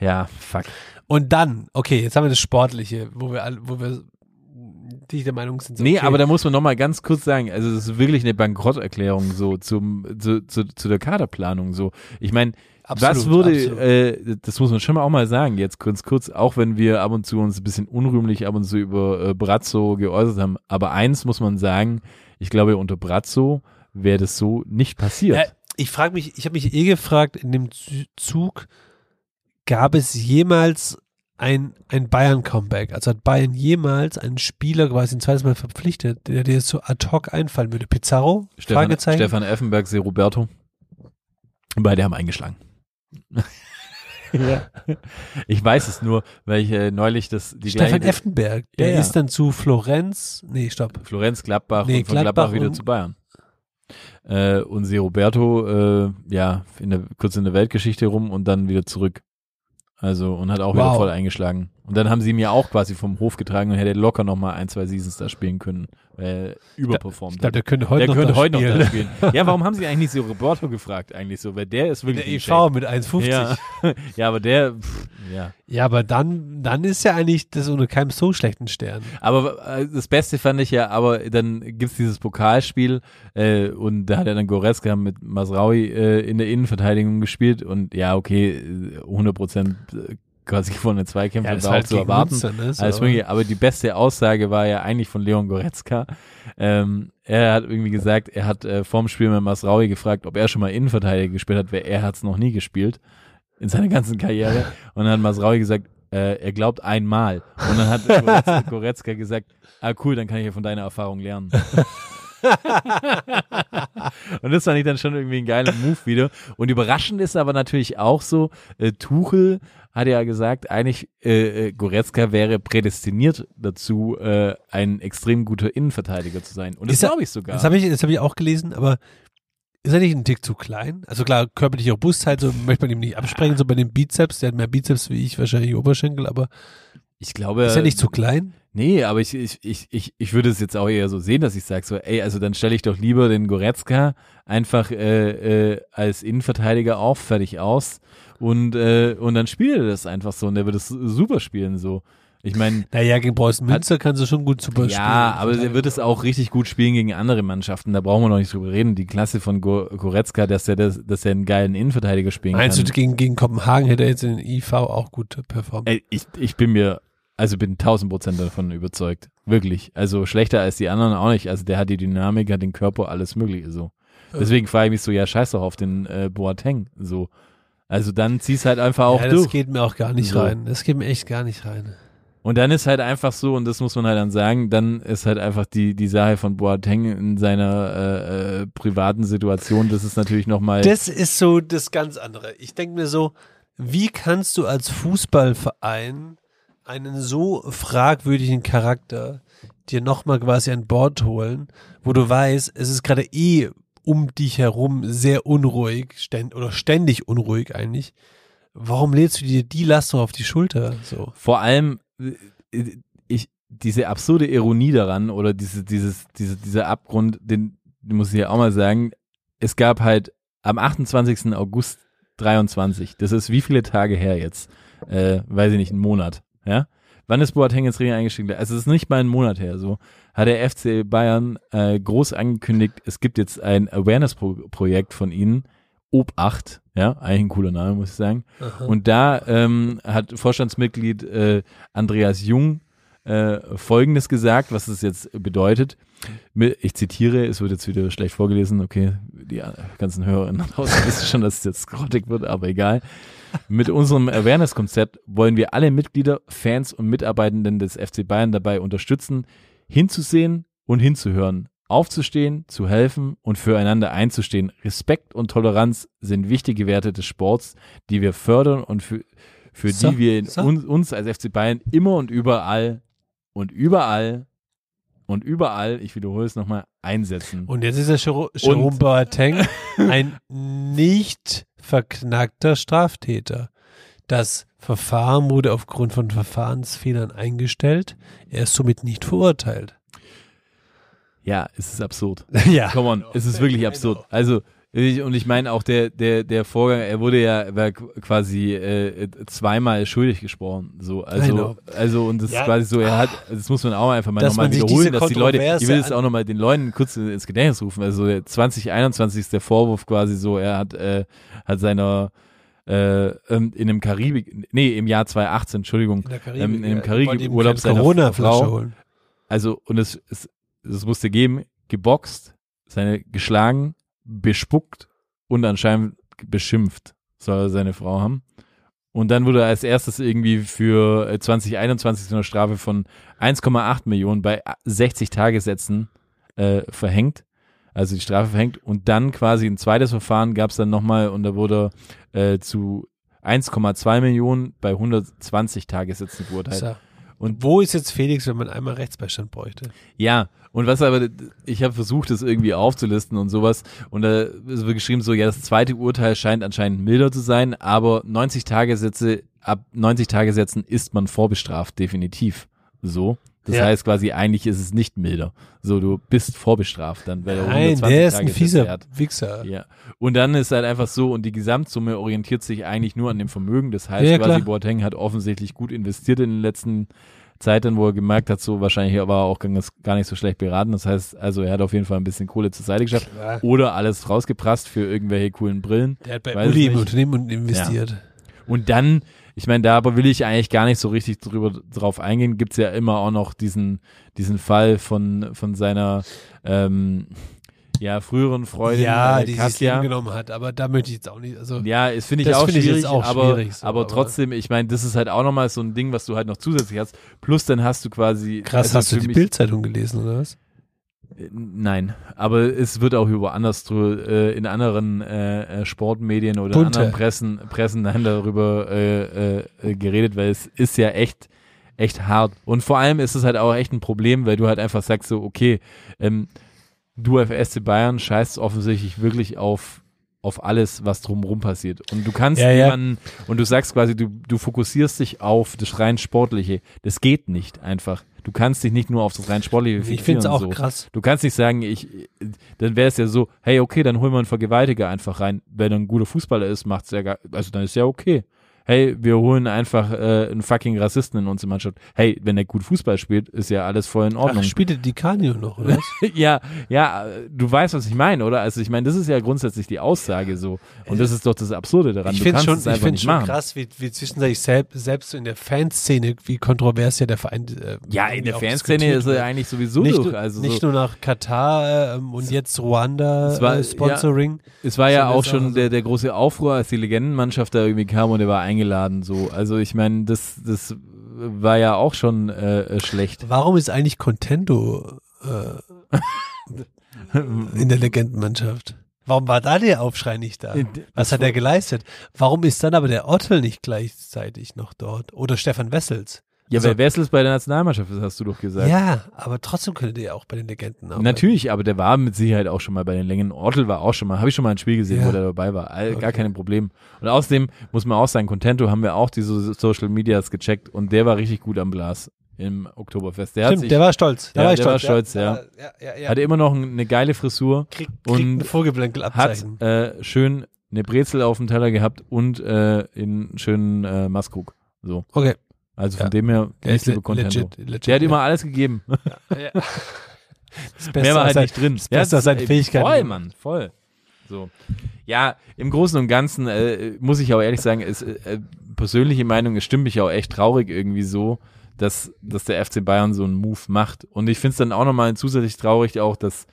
ja, fuck. Und dann, okay, jetzt haben wir das Sportliche, wo wir, wo wir die der Meinung sind. So, Nee, okay, aber da muss man nochmal ganz kurz sagen, also das ist wirklich eine Bankrotterklärung so zum, zu, zu, zu der Kaderplanung so. Ich meine, was würde, äh, das muss man schon mal auch mal sagen, jetzt kurz, kurz, auch wenn wir ab und zu uns ein bisschen unrühmlich ab und zu über äh, Brazzo geäußert haben, aber eins muss man sagen, ich glaube, unter Brazzo wäre das so nicht passiert. Ja, ich frage mich, ich habe mich eh gefragt, in dem Zu- Zug gab es jemals ein, ein Bayern-Comeback? Also hat Bayern jemals einen Spieler quasi ein zweites Mal verpflichtet, der dir jetzt so ad hoc einfallen würde? Pizarro? Stefan, Fragezeichen? Stefan Effenberg, Se Roberto. Beide haben eingeschlagen. Ja. Ich weiß es nur, weil ich äh, neulich das die Stefan gleiche Effenberg, der Ja, ja. ist dann zu Florenz, nee, stopp. Florenz, Gladbach Nee, und von Gladbach Gladbach, wieder zu Bayern. Äh, und Se Roberto, äh, ja, in der, kurz in der Weltgeschichte rum und dann wieder zurück. Also, und hat auch wieder Wow. voll eingeschlagen. Und dann haben sie ihn mir auch quasi vom Hof getragen und hätte locker noch mal ein, zwei Seasons da spielen können, er überperformt Ich glaube, hat. der könnte heute Der noch könnte da heute noch spielen. da spielen. Ja, warum haben sie eigentlich nicht so Roberto gefragt eigentlich so? Weil der ist wirklich Der EV Shape. mit 1,50. Ja. ja, aber der, pff, ja. Ja, aber dann, dann ist ja eigentlich das unter keinem so schlechten Stern. Aber äh, das Beste fand ich ja, aber dann gibt's dieses Pokalspiel äh, und da hat er dann Goretzka mit Masraui äh, in der Innenverteidigung gespielt und ja, okay, äh, 100 Prozent äh, quasi gewonnene Zweikämpfe Ja, war war auch halt zu erwarten. uns dann, ne? So, Alles aber- die beste Aussage war ja eigentlich von Leon Goretzka. Ähm, er hat irgendwie gesagt, er hat äh, vorm Spiel mit Masraui gefragt, ob er schon mal Innenverteidiger gespielt hat, weil er hat's noch nie gespielt in seiner ganzen Karriere. Und dann hat Masraui gesagt, äh, er glaubt einmal. Und dann hat Goretzka, Goretzka gesagt, ah cool, dann kann ich ja von deiner Erfahrung lernen. Und das fand ich dann schon irgendwie ein geiler Move wieder. Und überraschend ist aber natürlich auch so, äh, Tuchel hat ja gesagt, eigentlich äh, äh, Goretzka wäre prädestiniert dazu, äh, ein extrem guter Innenverteidiger zu sein. Und das glaube ich sogar. Das habe ich, das hab ich auch gelesen, aber ist er nicht ein Tick zu klein? Also klar, körperliche Robustheit, so möchte man ihm nicht absprechen, so bei dem Bizeps, der hat mehr Bizeps wie ich, wahrscheinlich Oberschenkel, aber ich glaube, ist er nicht zu klein? Nee, aber ich, ich, ich, ich, ich würde es jetzt auch eher so sehen, dass ich sage so, ey, also dann stelle ich doch lieber den Goretzka einfach äh, äh, als Innenverteidiger auf, fertig aus und, äh, und dann spielt er das einfach so und der wird es super spielen so. Ich meine, Naja, gegen Preußen Münster kannst du schon gut super spielen. ja, aber der wird es auch richtig gut spielen gegen andere Mannschaften. Da brauchen wir noch nicht drüber reden. Die Klasse von Go Goretzka, dass er das, dass er einen geilen Innenverteidiger spielen Meinst kann. du, gegen, gegen Kopenhagen hätte er jetzt in den IV auch gut performt? Ey, ich, ich bin mir, also bin tausend Prozent davon überzeugt. Wirklich. Also schlechter als die anderen auch nicht. Also der hat die Dynamik, hat den Körper, alles mögliche so. Deswegen frage ich mich so, ja, scheiß doch auf den äh, Boateng. So. Also dann zieh's halt einfach auch ja, das durch. geht mir auch gar nicht So. rein. Das geht mir echt gar nicht rein. Und dann ist halt einfach so, und das muss man halt dann sagen, dann ist halt einfach die, die Sache von Boateng in seiner äh, äh, privaten Situation, das ist natürlich nochmal. Das ist so das ganz andere. Ich denke mir so, wie kannst du als Fußballverein einen so fragwürdigen Charakter dir nochmal quasi an Bord holen, wo du weißt, es ist gerade eh um dich herum sehr unruhig ständ oder ständig unruhig eigentlich. Warum lädst du dir die Last auf die Schulter? So. vor allem äh, ich diese absurde Ironie daran oder diese dieses diese dieser Abgrund, den, den muss ich ja auch mal sagen. Es gab halt am 28. August 23. Das ist wie viele Tage her jetzt? Äh, weiß ich nicht, ein Monat. Ja. Wann ist Boateng ins Training eingestiegen? Also es ist nicht mal ein Monat her. So hat der FC Bayern äh, groß angekündigt, es gibt jetzt ein Awareness-Projekt von ihnen Obacht, ja, eigentlich ein cooler Name, muss ich sagen. Und da ähm, hat Vorstandsmitglied äh, Andreas Jung äh, Folgendes gesagt, was es jetzt bedeutet. Ich zitiere, es wird jetzt wieder schlecht vorgelesen, okay, die ganzen Hörerinnen draußen wissen schon, dass es jetzt grottig wird, aber egal. Mit unserem Awareness-Konzept wollen wir alle Mitglieder, Fans und Mitarbeitenden des FC Bayern dabei unterstützen, hinzusehen und hinzuhören, aufzustehen, zu helfen und füreinander einzustehen. Respekt und Toleranz sind wichtige Werte des Sports, die wir fördern und für, für So, die wir so. uns, uns als FC Bayern immer und überall und überall und überall, ich wiederhole es nochmal, einsetzen. Und jetzt ist der Jero- Jerome Boateng ein nicht verknackter Straftäter. Das Verfahren wurde aufgrund von Verfahrensfehlern eingestellt. Er ist somit nicht verurteilt. Ja, es ist absurd. ja. Come on, es ist wirklich absurd. Also, und ich meine auch der, der, der Vorgang, er wurde ja war qu- quasi äh, zweimal schuldig gesprochen. So, also, Genau. also, und das Ja. ist quasi so, er hat, das muss man auch einfach mal nochmal wiederholen, dass die Leute, ich will es auch nochmal den Leuten kurz ins Gedächtnis rufen. Also, der 2021 ist der Vorwurf quasi so, er hat, äh, hat seiner, äh, ähm, in einem Karibik, nee, im Jahr 2018, Entschuldigung, In der Karibik, ähm, in. Wollte Karibikurlaub seiner Corona-Flasche Frau, holen. also und es, es, es musste geben, geboxt, seine geschlagen, bespuckt und anscheinend beschimpft, soll er seine Frau haben. Und dann wurde er als erstes irgendwie für äh, 2021 so eine Strafe von 1,8 Millionen bei 60 Tagessätzen äh, verhängt. Also die Strafe verhängt. Und dann quasi ein zweites Verfahren gab es dann nochmal und da wurde er äh, zu 1,2 Millionen bei 120 Tagessätzen verurteilt. So. Und wo ist jetzt Felix, wenn man einmal Rechtsbeistand bräuchte? Ja, und was aber, ich habe versucht, das irgendwie aufzulisten und sowas. Und da ist geschrieben so, ja, das zweite Urteil scheint anscheinend milder zu sein, aber 90 Tagessätze, ab 90 Tagessätzen ist man vorbestraft, definitiv. So. Das Ja. heißt quasi, eigentlich ist es nicht milder. So, du bist vorbestraft dann, weil Nein, 120 der ist ein Tagessätze fieser hat. Wichser. Ja. Und dann ist halt einfach so, und die Gesamtsumme orientiert sich eigentlich nur an dem Vermögen. Das heißt, Ja, quasi. Boateng hat offensichtlich gut investiert in den letzten Zeiten, wo er gemerkt hat, so wahrscheinlich war er auch gar nicht so schlecht beraten. Das heißt, also er hat auf jeden Fall ein bisschen Kohle zur Seite geschafft Klar. oder alles rausgeprasst für irgendwelche coolen Brillen. Der hat bei Weiß Uli im. Unternehmen investiert. Und dann, ich meine, da aber will ich eigentlich gar nicht so richtig drüber drauf eingehen, gibt's ja immer auch noch diesen, diesen Fall von, von seiner ähm, ja, früheren Freundin Ja, äh, die sich Katja. Genommen hat, aber da möchte ich jetzt auch nicht, also Ja, es finde ich Das auch finde ich schwierig, jetzt auch aber, schwierig so, aber aber- trotzdem, ich meine, das ist halt auch nochmal so ein Ding, was du halt noch zusätzlich hast. Plus dann hast du quasi. krass, also hast du die Bildzeitung gelesen, oder was? Äh, Nein, aber es wird auch über anders äh, in anderen äh, äh, Sportmedien oder Bunte. anderen Pressen, Pressen dann darüber äh, geredet, weil es ist ja echt, echt hart. Und vor allem ist es halt auch echt ein Problem, weil du halt einfach sagst so, okay, ähm, du als SC Bayern scheißt offensichtlich wirklich auf auf alles, was drumherum passiert. Und du kannst Ja, ja. jemanden, und du sagst quasi, du, du fokussierst dich auf das rein Sportliche. Das geht nicht einfach. Du kannst dich nicht nur auf das rein Sportliche Ich finde es auch so. krass. Du kannst nicht sagen, ich, dann wäre es ja so, hey, okay, dann holen wir einen Vergewaltiger einfach rein. Wenn er ein guter Fußballer ist, macht's ja gar, also dann ist ja okay. Hey, wir holen einfach äh, einen fucking Rassisten in unsere Mannschaft. Hey, wenn er gut Fußball spielt, ist ja alles voll in Ordnung. Ach, spielte die Canio noch, oder ja, ja, äh, du weißt, was ich meine, oder? Also ich meine, das ist ja grundsätzlich die Aussage so. Und das ist doch das Absurde daran. ich finde schon, es ich find schon machen. krass, wie, wie zwischenzeitlich selbst, selbst so in der Fanszene, wie kontrovers ja der Verein äh, Ja, in der Fanszene ist er eigentlich sowieso nicht, durch. nur- Also nicht so, nur nach Katar ähm, und jetzt Ruanda Es war- äh, Sponsoring. es war ja auch schon der, der große Aufruhr, als die Legendenmannschaft da irgendwie kam und er war eingeladen. So, also ich meine, das, das war ja auch schon äh, schlecht. Warum ist eigentlich Contento äh, in der Legendenmannschaft? Warum war da der Aufschrei nicht da? Äh, Was hat er geleistet? Warum ist dann aber der Ottel nicht gleichzeitig noch dort? Oder Stefan Wessels? Ja, Also- weil Wessels bei der Nationalmannschaft ist, hast du doch gesagt. Ja, aber trotzdem könnte der ja auch bei den Legenden arbeiten. Natürlich, aber der war mit Sicherheit auch schon mal bei den Längen. Ortel war auch schon mal, habe ich schon mal ein Spiel gesehen, Ja. wo der dabei war. All, Gar Okay. kein Problem. Und außerdem muss man auch sagen, Contento haben wir auch diese Social Medias gecheckt und der war richtig gut am Blas im Oktoberfest. Der hat Stimmt, sich, der war stolz. Der Ja, war der stolz. war stolz, ja. ja, ja, hatte immer noch eine geile Frisur, Krieg, krieg und ein hat Vogelblänkelabzeichen. äh, schön eine Brezel auf dem Teller gehabt und äh, in schönen äh, Maskrug. So. Okay. Also von Ja. dem her, le liebe Contento. legit, legit. Der hat ja. immer alles gegeben. Das Beste Mehr war halt nicht drin. das Beste aus seinen Fähigkeiten. Voll, Mann, voll. So. Ja, im Großen und Ganzen äh, muss ich auch ehrlich sagen, ist, äh, persönliche Meinung, es stimmt mich auch echt traurig irgendwie so, dass, dass der FC Bayern so einen Move macht. Und ich finde es dann auch nochmal zusätzlich traurig auch, dass,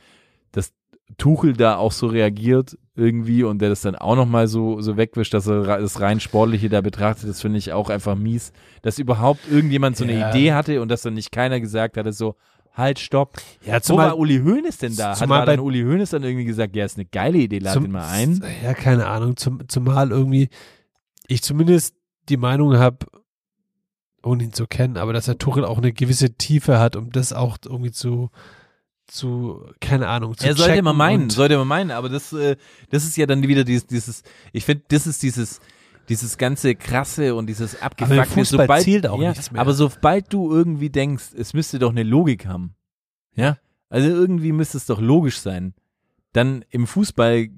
dass Tuchel da auch so reagiert irgendwie und der das dann auch nochmal so, so wegwischt, dass er das rein Sportliche da betrachtet, das finde ich auch einfach mies, dass überhaupt irgendjemand so eine Ja. Idee hatte und dass dann nicht keiner gesagt hatte, so, halt, stopp. Ja, Wo zumal, war Uli Hoeneß denn da? Hat war dann Uli Hoeneß dann irgendwie gesagt, ja, ist eine geile Idee, lad Zum- den mal ein. Ja, keine Ahnung. Zum, zumal irgendwie ich zumindest die Meinung habe, ohne ihn zu kennen, aber dass der Tuchel auch eine gewisse Tiefe hat, um das auch irgendwie zu, zu keine Ahnung, zu Er sollte checken man meinen, sollte man meinen, aber das, äh, das ist ja dann wieder dieses, dieses ich finde, das ist dieses, dieses ganze krasse und dieses Aber abgefuckte, im Fußball sobald, zählt auch ja, nichts mehr. aber sobald du irgendwie denkst, es müsste doch eine Logik haben, ja, also irgendwie müsste es doch logisch sein, dann im Fußball,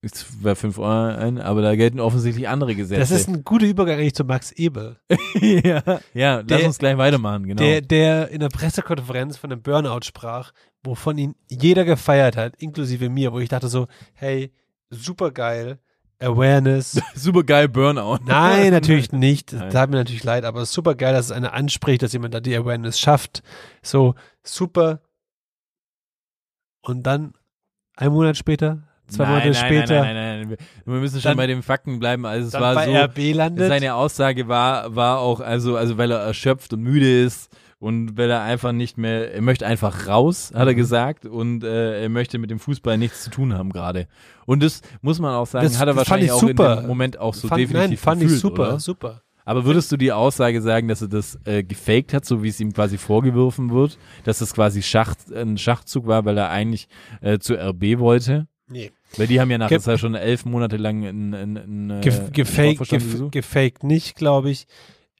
ich war fünf Euro ein, aber da gelten offensichtlich andere Gesetze. das ist ein guter Übergang eigentlich zu Max Ebel, ja, ja, lass Der- uns gleich weitermachen, genau. der, der in der Pressekonferenz von einem Burnout sprach, wovon ihn jeder gefeiert hat, inklusive mir, wo ich dachte so, hey, super geil, Awareness, Super geil Burnout. Nein, natürlich nicht. Das tat mir natürlich leid, aber super geil, dass es einer anspricht, dass jemand da die Awareness schafft. So, super. Und dann ein Monat später, zwei nein, Monate nein, später, Nein, nein, nein, nein. Wir müssen schon Dann- bei den Fakten bleiben. Also es dann war bei so, RB landet. seine Aussage war, war auch, also, also weil er erschöpft und müde ist und weil er einfach nicht mehr, er möchte einfach raus, hat er Mhm. gesagt, und äh, er möchte mit dem Fußball nichts zu tun haben gerade. Und das muss man auch sagen, Das- hat er wahrscheinlich ich auch super. in dem Moment auch so fand, definitiv nein, fand gefühlt, ich super, Oder? super. Aber würdest du die Aussage sagen, dass er das äh, gefaked hat, so wie es ihm quasi vorgeworfen wird, dass das quasi Schacht, ein Schachzug war, weil er eigentlich äh, zu RB wollte? Nee. Weil die haben ja nach Ge- das ja schon elf Monate lang in, in, in äh, Ge im gefaked, gef gefaked nicht, glaube ich.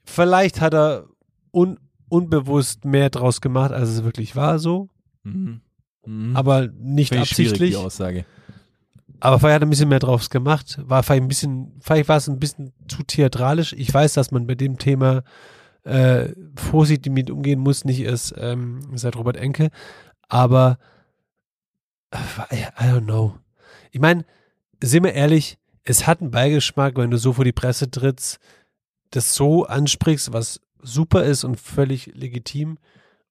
Vielleicht hat er un unbewusst mehr draus gemacht, als es wirklich war, so. Mhm. Mhm. Aber nicht schwierig, absichtlich. die Aussage. Aber vielleicht hat er ein bisschen mehr draus gemacht. War vielleicht ein bisschen, vielleicht war es ein bisschen zu theatralisch. Ich weiß, dass man bei dem Thema äh, vorsichtig mit umgehen muss, nicht erst ähm, seit Robert Enke. Aber äh, I don't know. Ich meine, sind wir ehrlich, es hat einen Beigeschmack, wenn du so vor die Presse trittst, das so ansprichst, was super ist und völlig legitim,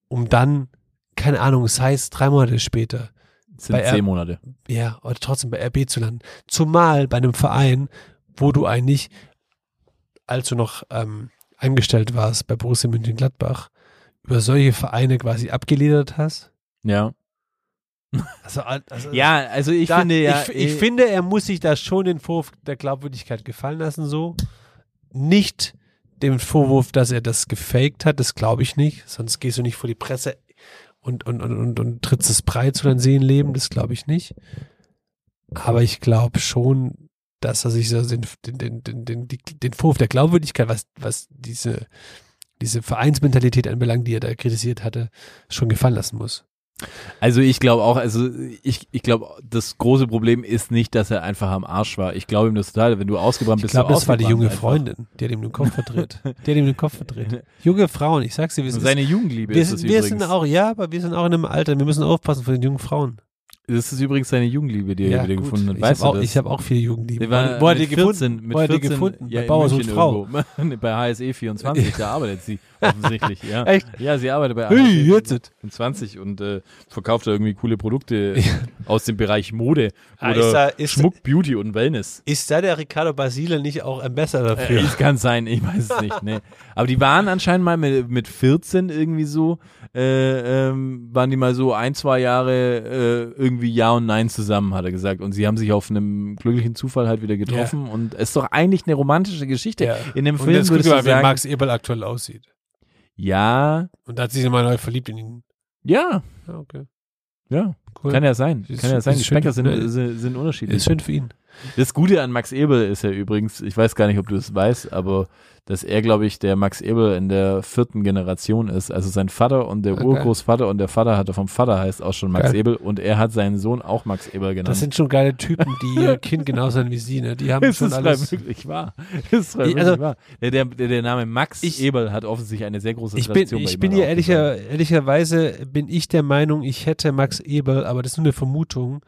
um dann, keine Ahnung, es heißt drei Monate später, sind Bei zehn R- Monate. ja, oder trotzdem bei RB zu landen. Zumal bei einem Verein, wo du eigentlich, als du noch ähm, angestellt warst bei Borussia Mönchengladbach, über solche Vereine quasi abgeledert hast. Ja. Also, also Ja, also ich da, finde ja. ich, ich eh, finde, er muss sich da schon den Vorwurf der Glaubwürdigkeit gefallen lassen, so. Nicht den Vorwurf, dass er das gefaked hat, das glaube ich nicht. Sonst gehst du nicht vor die Presse und, und, und, und, und trittst es breit zu deinem Seelenleben, das glaube ich nicht. Aber ich glaube schon, dass er sich so den, den, den, den, den Vorwurf der Glaubwürdigkeit, was, was diese, diese Vereinsmentalität anbelangt, die er da kritisiert hatte, schon gefallen lassen muss. Also ich glaube auch, also ich, ich glaube, das große Problem ist nicht, dass er einfach am Arsch war. Ich glaube ihm das total, wenn du ausgebrannt Ich bist. glaube, du das war die junge einfach. Freundin, die hat ihm den Kopf verdreht. Die hat ihm den Kopf verdreht. Junge Frauen, ich sag's dir, wir sind, seine Jugendliebe wir, ist es sind, wir übrigens. sind auch, ja, aber wir sind auch in einem Alter, wir müssen aufpassen vor den jungen Frauen. das ist übrigens seine Jugendliebe, die er wieder gut. gefunden hat. Ich Weißt habe auch, ich hab auch viele Jugendliebe. War Wo hat mit die 14, gefunden? Mit Wo hat die 14, gefunden? Ja, Bei und Frau. bei HSE 24, da arbeitet sie offensichtlich. Ja. Echt? Ja, sie arbeitet bei Hey, jetzt. 24 und äh, verkauft da irgendwie coole Produkte aus dem Bereich Mode Ah, oder ist da- ist- Schmuck, Beauty und Wellness. Ist da der Ricardo Basile nicht auch Ambassador dafür? Äh, es kann sein, ich weiß es nicht. Nee. Aber die waren anscheinend mal mit, mit 14 irgendwie so, äh, ähm, waren die mal so ein, zwei Jahre äh, irgendwie Ja und Nein zusammen, hat er gesagt. Und sie haben sich auf einem glücklichen Zufall halt wieder getroffen. Und es ist doch eigentlich eine romantische Geschichte. Ja. In dem Und Film jetzt guck würdest mal, du wie sagen, Max Eberl aktuell aussieht. Ja, Und da hat sie sich mal neu verliebt in ihn. ja, Ja, okay. ja, Cool. kann ja sein. Ist- kann ja sein. ist Geschmäcker sind, sind, sind unterschiedlich. Ist schön für ihn. Das Gute an Max Ebel ist ja übrigens, ich weiß gar nicht, ob du das weißt, aber dass er, glaube ich, der Max Ebel in der vierten Generation ist. Also sein Vater und der Okay. Urgroßvater und der Vater hatte vom Vater heißt auch schon Max Geil. Ebel und er hat seinen Sohn auch Max Ebel genannt. Das sind schon geile Typen, die ihr Kind genauso sind wie sie, ne? Die haben das schon ist alles. wirklich wahr. Das ist wirklich also- wahr. Der, der, der, Name Max Ich- Ebel hat offensichtlich eine sehr große Ich bin, Tradition bei ich ihm bin hier ehrlicher, ehrlicherweise bin ich der Meinung, ich hätte Max Ebel, aber das ist nur eine Vermutung,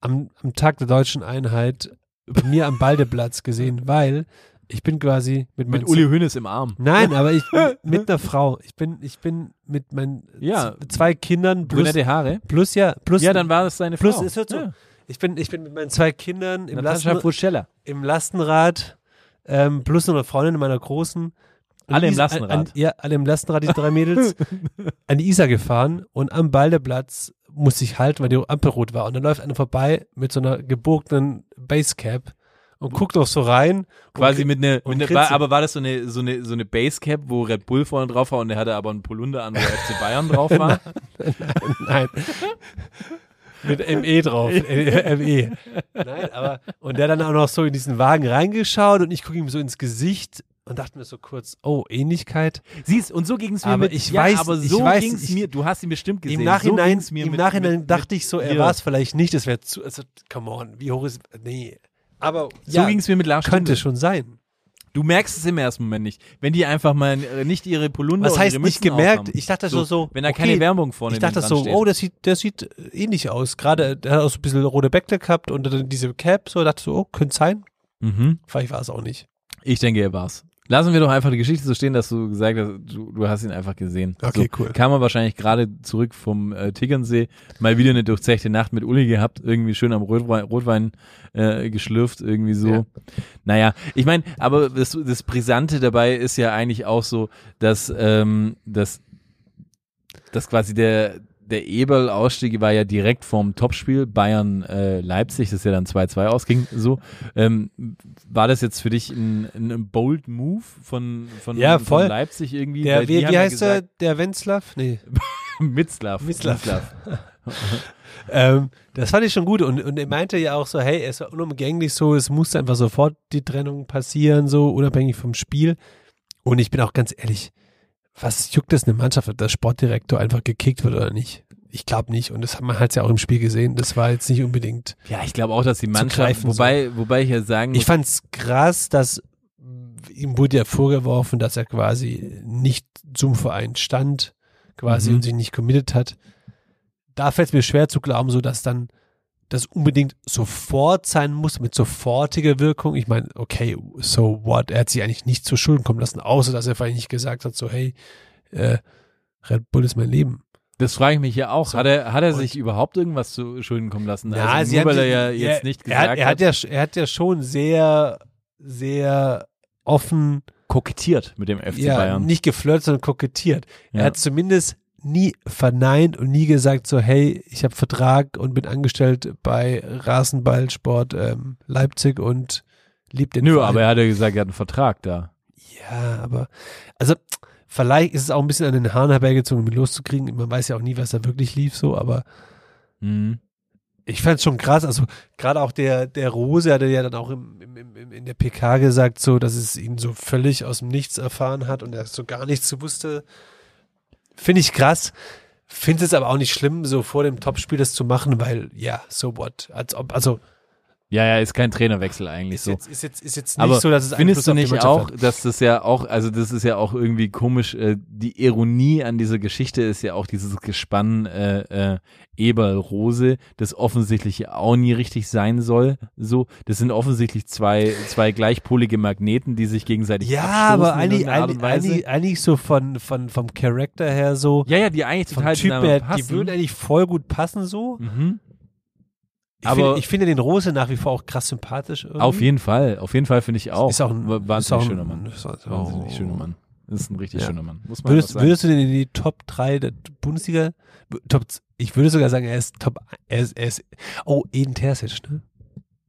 am, am Tag der deutschen Einheit bei mir am Baldeplatz gesehen, weil ich bin quasi mit Mit Uli Hoeneß im Arm. Nein, aber ich bin mit einer Frau. Ich bin, ich bin mit meinen Ja. zwei Kindern plus, Brünette Haare. plus ja, plus, Ja, dann war das seine plus Frau. ist halt so. Ja. Ich bin, ich bin mit meinen zwei Kindern im, Lasten, im Lastenrad, ähm, plus noch eine Freundin meiner Großen. Alle im Lastenrad? An, an, ja, alle im Lastenrad, die drei Mädels, an die Isar gefahren und am Baldeplatz musste ich halten, weil die Ampel rot war. Und dann läuft einer vorbei mit so einer gebogenen Basecap und guckt noch so rein. Quasi mit einer, mit ne, war, grinst. aber war das so eine, so eine, so eine Basecap, wo Red Bull vorne drauf war und der hatte aber einen Polunder an, wo FC Bayern drauf war? Nein. Mit ME drauf. ME. Nein, aber. Und der dann auch noch so in diesen Wagen reingeschaut und ich gucke ihm so ins Gesicht und dachte mir so kurz, oh, Ähnlichkeit. Siehst, und so ging es mir Aber mit, ich ja, weiß- aber ich so weiß, ging es mir, du hast ihn bestimmt gesehen. Im Nachhinein, so mir im mit, Nachhinein mit, dachte ich so, er war es vielleicht nicht, das wäre zu, also, come on, wie hoch ist, nee. Aber So ja, ging es mir mit Lars könnte schon sein. Du merkst es im ersten Moment nicht. Wenn die einfach mal äh, nicht ihre Polunder Was heißt nicht gemerkt? aufhaben. Ich dachte so, so Wenn da okay, keine Werbung vorne Ich dachte so, steht. oh, das sieht, der sieht ähnlich aus. Gerade, der hat auch so ein bisschen rote Bäckle gehabt und dann diese Cap, so, dachte so, oh, könnte sein. Mhm. Vielleicht war es auch nicht. Ich denke, er war's. Lassen wir doch einfach die Geschichte so stehen, dass du gesagt hast, du, du hast ihn einfach gesehen. Okay, so, cool. Kam er wahrscheinlich gerade zurück vom äh, Tegernsee, mal wieder eine durchzechte Nacht mit Uli gehabt, irgendwie schön am Rotwein, Rotwein äh, geschlürft, irgendwie so. Ja. Naja, ich meine, aber das, das Brisante dabei ist ja eigentlich auch so, dass, ähm, dass, dass quasi der, der Eberl-Ausstieg war ja direkt vorm Topspiel Bayern-Leipzig, das ja dann 2-2 ausging. So, ähm, war das jetzt für dich ein, ein bold Move von, von, Ja, von. Leipzig irgendwie? Der, wie, wie heißt der? gesagt- Der Wenzlaff? Nee. Mitzlaff. Mitzlaff. Ähm, das fand ich schon gut. Und, und er meinte ja auch so, hey, es war unumgänglich so, es musste einfach sofort die Trennung passieren, so unabhängig vom Spiel. Und ich bin auch ganz ehrlich, was juckt das eine Mannschaft, ob der Sportdirektor einfach gekickt wird oder nicht? Ich glaube nicht. Und das hat man halt ja auch im Spiel gesehen. Das war jetzt nicht unbedingt. Ja, ich glaube auch, dass die Mannschaft, greifen, wobei, wobei ich ja sagen Ich muss, fand's krass, dass ihm wurde ja vorgeworfen, dass er quasi nicht zum Verein stand, quasi Mhm. und sich nicht committed hat. Da fällt es mir schwer zu glauben, so dass dann das unbedingt sofort sein muss, mit sofortiger Wirkung. Ich meine, okay, so what? Er hat sich eigentlich nicht zu Schulden kommen lassen, außer dass er vielleicht nicht gesagt hat, so hey, äh, Red Bull ist mein Leben. das frage ich mich ja auch. So. Hat er, hat er Und- sich überhaupt irgendwas zu Schulden kommen lassen? Ja, also nur weil er ja jetzt nicht er hat, gesagt er hat, ja, er hat ja schon sehr, sehr offen kokettiert mit dem FC ja, Bayern. nicht geflirtet, sondern kokettiert. Ja. Er hat zumindest nie verneint und nie gesagt so, hey, ich habe Vertrag und bin angestellt bei Rasenballsport ähm, Leipzig und lieb den Nö, Verein. aber er hat ja gesagt, er hat einen Vertrag da. Ja, aber also vielleicht ist es auch ein bisschen an den Haaren herbeigezogen, um ihn loszukriegen. Man weiß ja auch nie, was da wirklich lief so, aber Mhm. ich fand es schon krass. Also gerade auch der, der Rose hatte ja dann auch im, im, im, in der PK gesagt, so, dass es ihn so völlig aus dem Nichts erfahren hat und er so gar nichts wusste. Finde ich krass. Finde es aber auch nicht schlimm, so vor dem Topspiel das zu machen, weil ja, so what. Als ob, also Ja, ja, ist kein Trainerwechsel eigentlich ist so. jetzt, ist jetzt, ist jetzt nicht Aber so, dass es findest du nicht auch, hat. dass das ja auch, also das ist ja auch irgendwie komisch, äh, die Ironie an dieser Geschichte ist ja auch dieses Gespann äh, äh, Eberl-Rose, das offensichtlich auch nie richtig sein soll. So, das sind offensichtlich zwei, zwei gleichpolige Magneten, die sich gegenseitig Ja, aber eigentlich, eigentlich, eigentlich, so von, von, vom Charakter her so, ja, ja, die eigentlich vom total Typ her, die passen. würden eigentlich voll gut passen so. mhm. Ich, Aber- finde, ich finde den Rose nach wie vor auch krass sympathisch. Irgendwie. Auf jeden Fall, auf jeden Fall finde ich auch. Ist auch ein- wahnsinnig auch ein- schöner Mann. ist auch- Wahnsinnig oh. schöner Mann. Das ist ein richtig Ja. schöner Mann. Würdest, würdest du den in die Top 3 der Bundesliga? Top, ich würde sogar sagen, er ist Top. Er ist, er ist, oh, Eden Terzic, ne?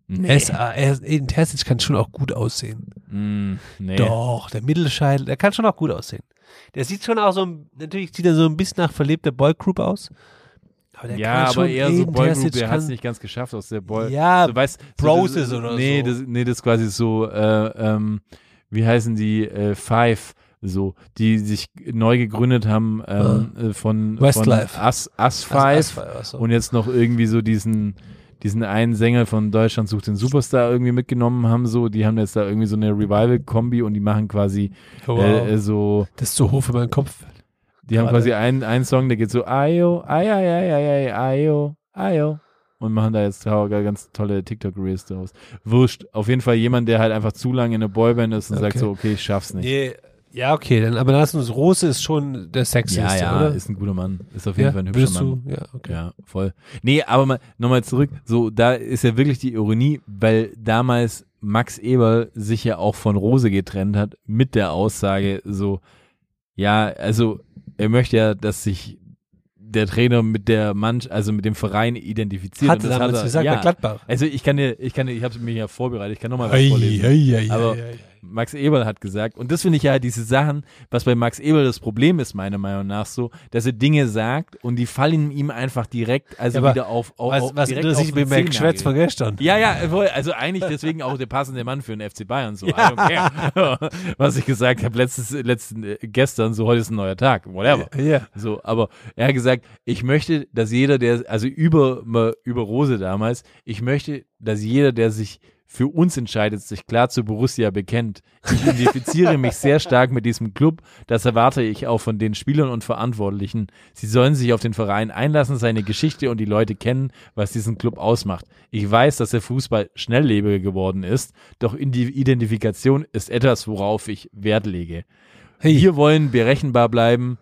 Nee. Er ist, er ist, Eden Terzic kann schon auch gut aussehen. Mm, nee. Doch, der Mittelscheitel, der kann schon auch gut aussehen. Der sieht schon auch so, natürlich sieht er so ein bisschen nach verlebter Boygroup aus. Aber ja, aber eher so Boygroup, der hat es nicht ganz geschafft aus der Boy. Ja, so, weißt, Broses so, das, oder nee, so. Das, nee, das ist quasi so, äh, ähm, wie heißen die, äh, Five, so, die sich neu gegründet haben ähm, äh, von, Westlife. von Us, Us Five Also, also, und jetzt noch irgendwie so diesen diesen einen Sänger von Deutschland sucht den Superstar irgendwie mitgenommen haben, so, die haben jetzt da irgendwie so eine Revival-Kombi und die machen quasi wow. äh, äh, so, das ist zu hoch für meinen Kopf. Die haben quasi einen, einen Song, der geht so Ayo, ay, ay, ay, ay, ay, Ayo, Ayo. und machen da jetzt ganz tolle TikTok-Reels draus. Wurscht. Auf jeden Fall jemand, der halt einfach zu lange in der Boyband ist und sagt Okay. so, okay, ich schaff's nicht. Nee, ja, okay, dann, aber lass uns, Rose ist schon der ja, sexieste, ja, oder? ist ein guter Mann. Ist auf jeden ja, Fall ein hübscher Mann. du? Ja, okay. Ja, voll. Nee, aber mal, nochmal zurück. So, da ist ja wirklich die Ironie, weil damals Max Eberl sich ja auch von Rose getrennt hat mit der Aussage so, ja, also er möchte ja, dass sich der Trainer mit der Mannschaft, also mit dem Verein identifiziert. Hatte damals hat er, gesagt, ja. Gladbach. Also ich kann dir, ich kann dir, ich habe mir ja vorbereitet, ich kann nochmal was Ei, vorlesen. ei, ei, Aber ei, ei. Max Eberl hat gesagt, und das finde ich ja diese Sachen, was bei Max Eberl das Problem ist, meiner Meinung nach so, dass er Dinge sagt und die fallen ihm einfach direkt, also Ja, wieder auf, auf, Was, auf was direkt interessiert auf den mit dem Geschwätz von gestern? Ja, ja, voll. also eigentlich deswegen auch der passende Mann für den FC Bayern, so, Ja. Was ich gesagt habe letztes, letzten, äh, gestern, so heute ist ein neuer Tag, whatever. Ja. So, aber er hat gesagt, ich möchte, dass jeder, der, also über, über Rose damals, ich möchte, dass jeder, der sich für uns entscheidet, sich klar zu Borussia bekennt. Ich identifiziere mich sehr stark mit diesem Club. Das erwarte ich auch von den Spielern und Verantwortlichen. Sie sollen sich auf den Verein einlassen, seine Geschichte und die Leute kennen, was diesen Club ausmacht. Ich weiß, dass der Fußball schnelllebiger geworden ist, doch in die Identifikation ist etwas, worauf ich Wert lege. Hey. Wir wollen berechenbar bleiben.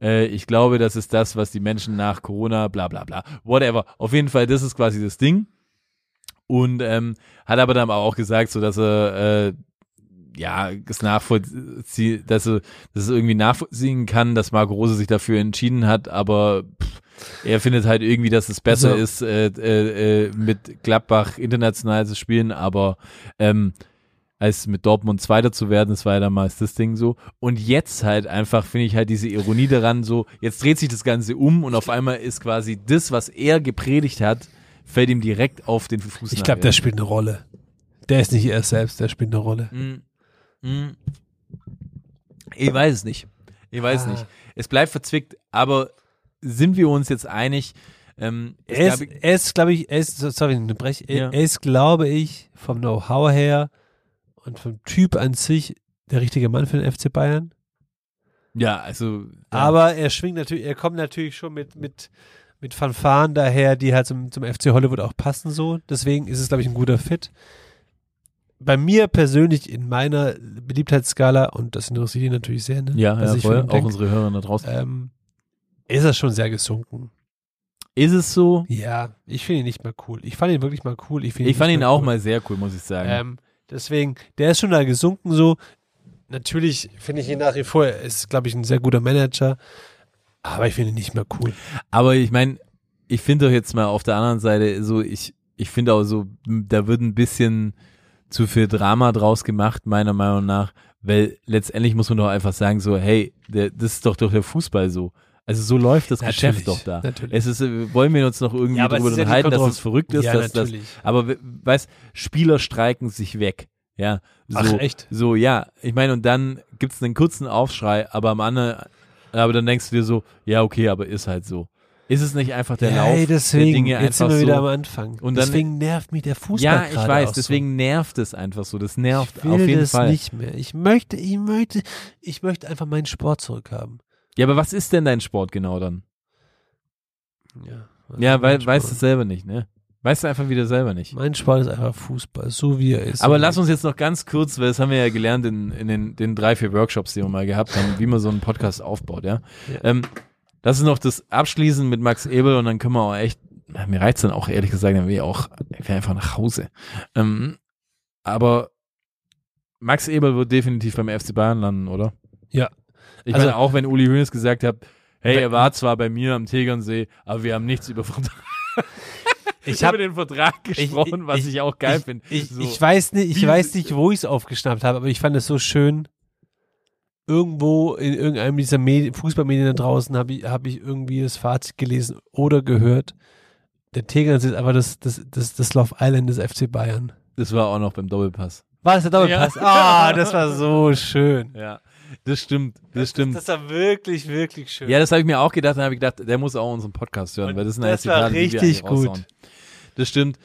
Äh, ich glaube, das ist das, was die Menschen nach Corona, bla bla bla, whatever. Auf jeden Fall, das ist quasi das Ding. Und ähm, hat aber dann auch gesagt, so dass er äh, ja es nachvollziehen, dass er dass er irgendwie nachvollziehen kann, dass Marco Rose sich dafür entschieden hat, aber pff, er findet halt irgendwie, dass es besser Also- ist, äh, äh, äh, mit Gladbach international zu spielen, aber ähm, als mit Dortmund Zweiter zu werden, das war ja damals das Ding so. Und jetzt halt einfach, finde ich halt diese Ironie daran so, jetzt dreht sich das Ganze um und auf einmal ist quasi das, was er gepredigt hat, fällt ihm direkt auf den Fuß. Ich glaube, der spielt eine Rolle. Der ist nicht er selbst, der spielt eine Rolle. Mm, mm. Ich weiß es nicht. Ich weiß Ah. nicht. Es bleibt verzwickt, aber sind wir uns jetzt einig? Ähm, es Er ist, er ist glaube ich, er ist, sorry, er, Ja. er ist, glaube ich, vom Know-how her und vom Typ an sich der richtige Mann für den FC Bayern. ja, also. Ja. Aber er schwingt natürlich, er kommt natürlich schon mit, mit, mit Fanfaren daher, die halt zum, zum FC Hollywood auch passen so. Deswegen ist es, glaube ich, ein guter Fit. Bei mir persönlich in meiner Beliebtheitsskala, und das interessiert ihn natürlich sehr, ne? ja, ja voll. Auch denk, unsere Hörer da draußen. ähm, ist er schon sehr gesunken. ist es so? Ja, ich finde ihn nicht mal cool. Ich fand ihn wirklich mal cool. Ich, find Ich fand ihn auch cool. mal sehr cool, muss ich sagen. Ähm, deswegen, der ist schon da gesunken so. Natürlich finde ich ihn nach wie vor, er ist, glaube ich, ein sehr guter Manager. Aber ich finde nicht mehr cool. Aber ich meine, ich finde doch jetzt mal auf der anderen Seite so, ich, ich finde auch so, da wird ein bisschen zu viel Drama draus gemacht, meiner Meinung nach, weil letztendlich muss man doch einfach sagen, so, hey, der, das ist doch doch der Fußball so. Also so läuft das Natürlich, Geschäft doch da. natürlich. Es ist, äh, wollen wir uns noch irgendwie Ja, es darüber ja unterhalten, dass es verrückt ist, Ja, dass das, aber we- weißt, Spieler streiken sich weg. Ja, so, Ach, echt? so, ja. Ich meine, und dann gibt's einen kurzen Aufschrei, aber am anderen, aber dann denkst du dir so, ja, okay, aber ist halt so. Ist es nicht einfach der ja, Lauf ey, deswegen, der Dinge jetzt sind einfach wir wieder so? am Anfang. Und dann- deswegen nervt mich der Fußball Ja, ich weiß, deswegen nervt es einfach so. Das so. nervt ich will auf jeden das Fall. nicht mehr. Ich möchte, ich möchte, ich möchte einfach meinen Sport zurückhaben. Ja, aber was ist denn dein Sport genau dann? Ja, Ja, weil, weißt du Sport. selber nicht, ne? Weißt du einfach wieder selber nicht. Mein Sport ist einfach Fußball, so wie er ist. Aber lass uns jetzt noch ganz kurz, weil das haben wir ja gelernt in, in den, den drei, vier Workshops, die wir mal gehabt haben, wie man so einen Podcast aufbaut, ja. Ja. Ähm, das ist noch das Abschließen mit Max Ebel und dann können wir auch echt, na, mir reizt dann auch ehrlich gesagt, dann will ich auch ich will einfach nach Hause. Ähm, aber Max Ebel wird definitiv beim FC Bayern landen, oder? Ja. Ich Also- meine, auch wenn Uli Hoeneß gesagt hat, hey, er war zwar bei mir am Tegernsee, aber wir haben nichts über Vertrag. ich habe über den Vertrag gesprochen, was ich, auch geil finde. Ich, So. ich weiß nicht, ich weiß nicht, wo ich es aufgeschnappt habe, aber ich fand es so schön. Irgendwo in irgendeinem dieser Medi Fußballmedien da draußen habe ich, hab ich irgendwie das Fazit gelesen oder gehört. Der Tegernsee ist einfach das, das, das, das Love Island des FC Bayern. Das war auch noch beim Doppelpass. War das der Doppelpass? Ah, das war so schön. Ja, das stimmt, das stimmt. Das war wirklich, wirklich schön. ja, das habe ich mir auch gedacht, dann habe ich gedacht, der muss auch unseren Podcast hören, Und weil das sind das ja war Zitate, die wir richtig gut. raushauen. Das stimmt.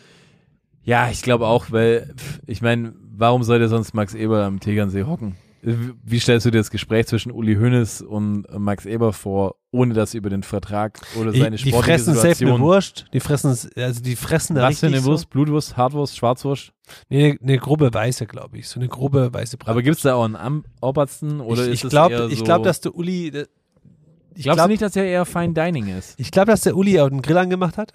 Ja, ich glaube auch, weil, ich meine, warum soll der sonst Max Eber am Tegernsee hocken? Wie stellst du dir das Gespräch zwischen Uli Hoeneß und Max Eber vor, ohne dass über den Vertrag oder Die, seine die sportliche fressen safe eine Situation... Wurst. Die fressen, also die fressen da Was für eine Wurst? Blutwurst, Hartwurst, Schwarzwurst? So, nee, eine grobe weiße, glaube ich. So eine grobe weiße Bratwurst. Aber gibt's da auch einen Am Obersten oder ich, ist ich es glaube, eher so... ich glaube, dass der Uli, ich glaube nicht, dass er eher Fine Dining ist? ich glaube, dass der Uli auch den Grill angemacht hat.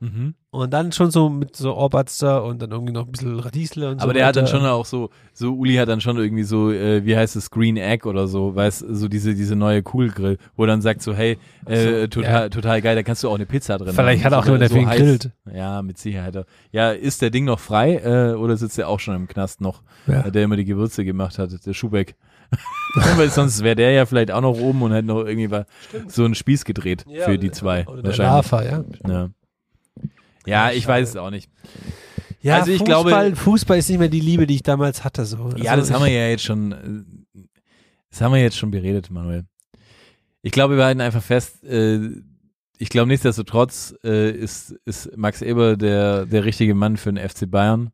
Mhm. Und dann schon so mit so Orbatster und dann irgendwie noch ein bisschen Radiesle und so. Aber der hat dann weiter. schon auch so, so Uli hat dann schon irgendwie so, äh, wie heißt es, Green Egg oder so, weißt so diese, diese neue Cool Grill, wo er dann sagt so, hey, äh, So, total, ja. total geil, da kannst du auch eine Pizza drin Vielleicht haben. hat auch jemand so dafür gegrillt. Ja, mit Sicherheit. Ja, ist der Ding noch frei äh, oder sitzt der auch schon im Knast noch, Ja. der immer die Gewürze gemacht hat, der Schubeck. Weil sonst wäre der ja vielleicht auch noch oben und hätte noch irgendwie so einen Spieß gedreht Ja, für die zwei. Oder der wahrscheinlich. Lava, ja. Ja. Ja, ich weiß es auch nicht. Ja, Also ich Fußball, glaube- Fußball ist nicht mehr die Liebe, die ich damals hatte. So. Ja, Also das haben wir ja jetzt schon, äh, das haben wir jetzt schon beredet, Manuel. Ich glaube, wir halten einfach fest, äh, ich glaube nichtsdestotrotz äh, ist, ist Max Eber der, der richtige Mann für den FC Bayern.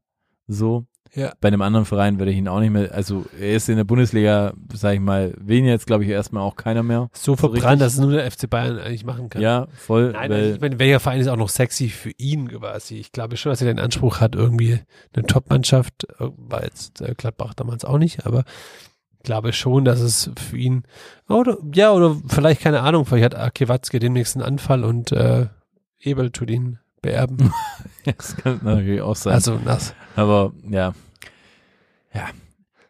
So. Ja. Bei einem anderen Verein würde ich ihn auch nicht mehr, also er ist in der Bundesliga, sag ich mal, will ihn jetzt, glaube ich, erstmal auch keiner mehr. so verbrannt, richtig. dass es nur der FC Bayern eigentlich machen kann. Ja, voll. Nein, weil, ich meine, welcher Verein ist auch noch sexy für ihn quasi? Ich glaube schon, dass er den Anspruch hat, irgendwie eine Top-Mannschaft, äh, war jetzt äh, Gladbach damals auch nicht, aber ich glaube schon, dass es für ihn, oder, ja, oder vielleicht, keine Ahnung, vielleicht hat Ake Watzke demnächst einen Anfall und äh, Ebel tut ihn beerben. das kann natürlich auch sein. also das. Aber ja. Ja.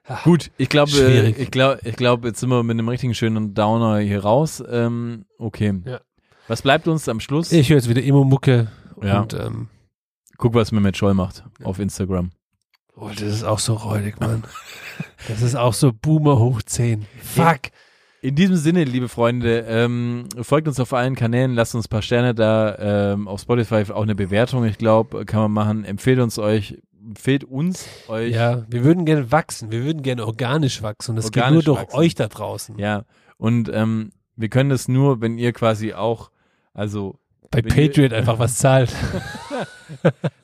Ach, Gut, ich glaube, ich glaube, ich glaube, jetzt sind wir mit einem richtigen schönen Downer hier raus. Ähm, okay. Ja. Was bleibt uns am Schluss? Ich höre jetzt wieder Emo-Mucke Ja. und ähm, Guck, was mir mit Scholl macht auf Instagram. oh, das ist auch so räudig, Mann. Das ist auch so Boomer hoch 10. Fuck. In diesem Sinne, liebe Freunde, ähm, folgt uns auf allen Kanälen, lasst uns ein paar Sterne da, ähm, auf Spotify auch eine Bewertung, ich glaube, kann man machen. Empfehlt uns euch, empfehlt uns euch. Ja, wir würden gerne wachsen. Wir würden gerne organisch wachsen. Und das geht Organisch nur durch wachsen. euch da draußen. Ja. Und ähm, wir können das nur, wenn ihr quasi auch, also Bei Patriot einfach was zahlt.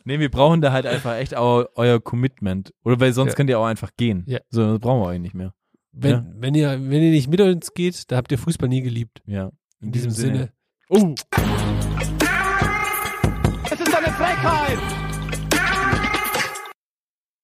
Nee, wir brauchen da halt einfach echt eu euer Commitment. Oder weil sonst Ja. könnt ihr auch einfach gehen. Ja. So, das brauchen wir euch nicht mehr. Wenn, Ja. wenn, ihr, wenn ihr nicht mit uns geht, da habt ihr Fußball nie geliebt. Ja. In, diesem, Sinne. Oh, Es ist eine Frechheit!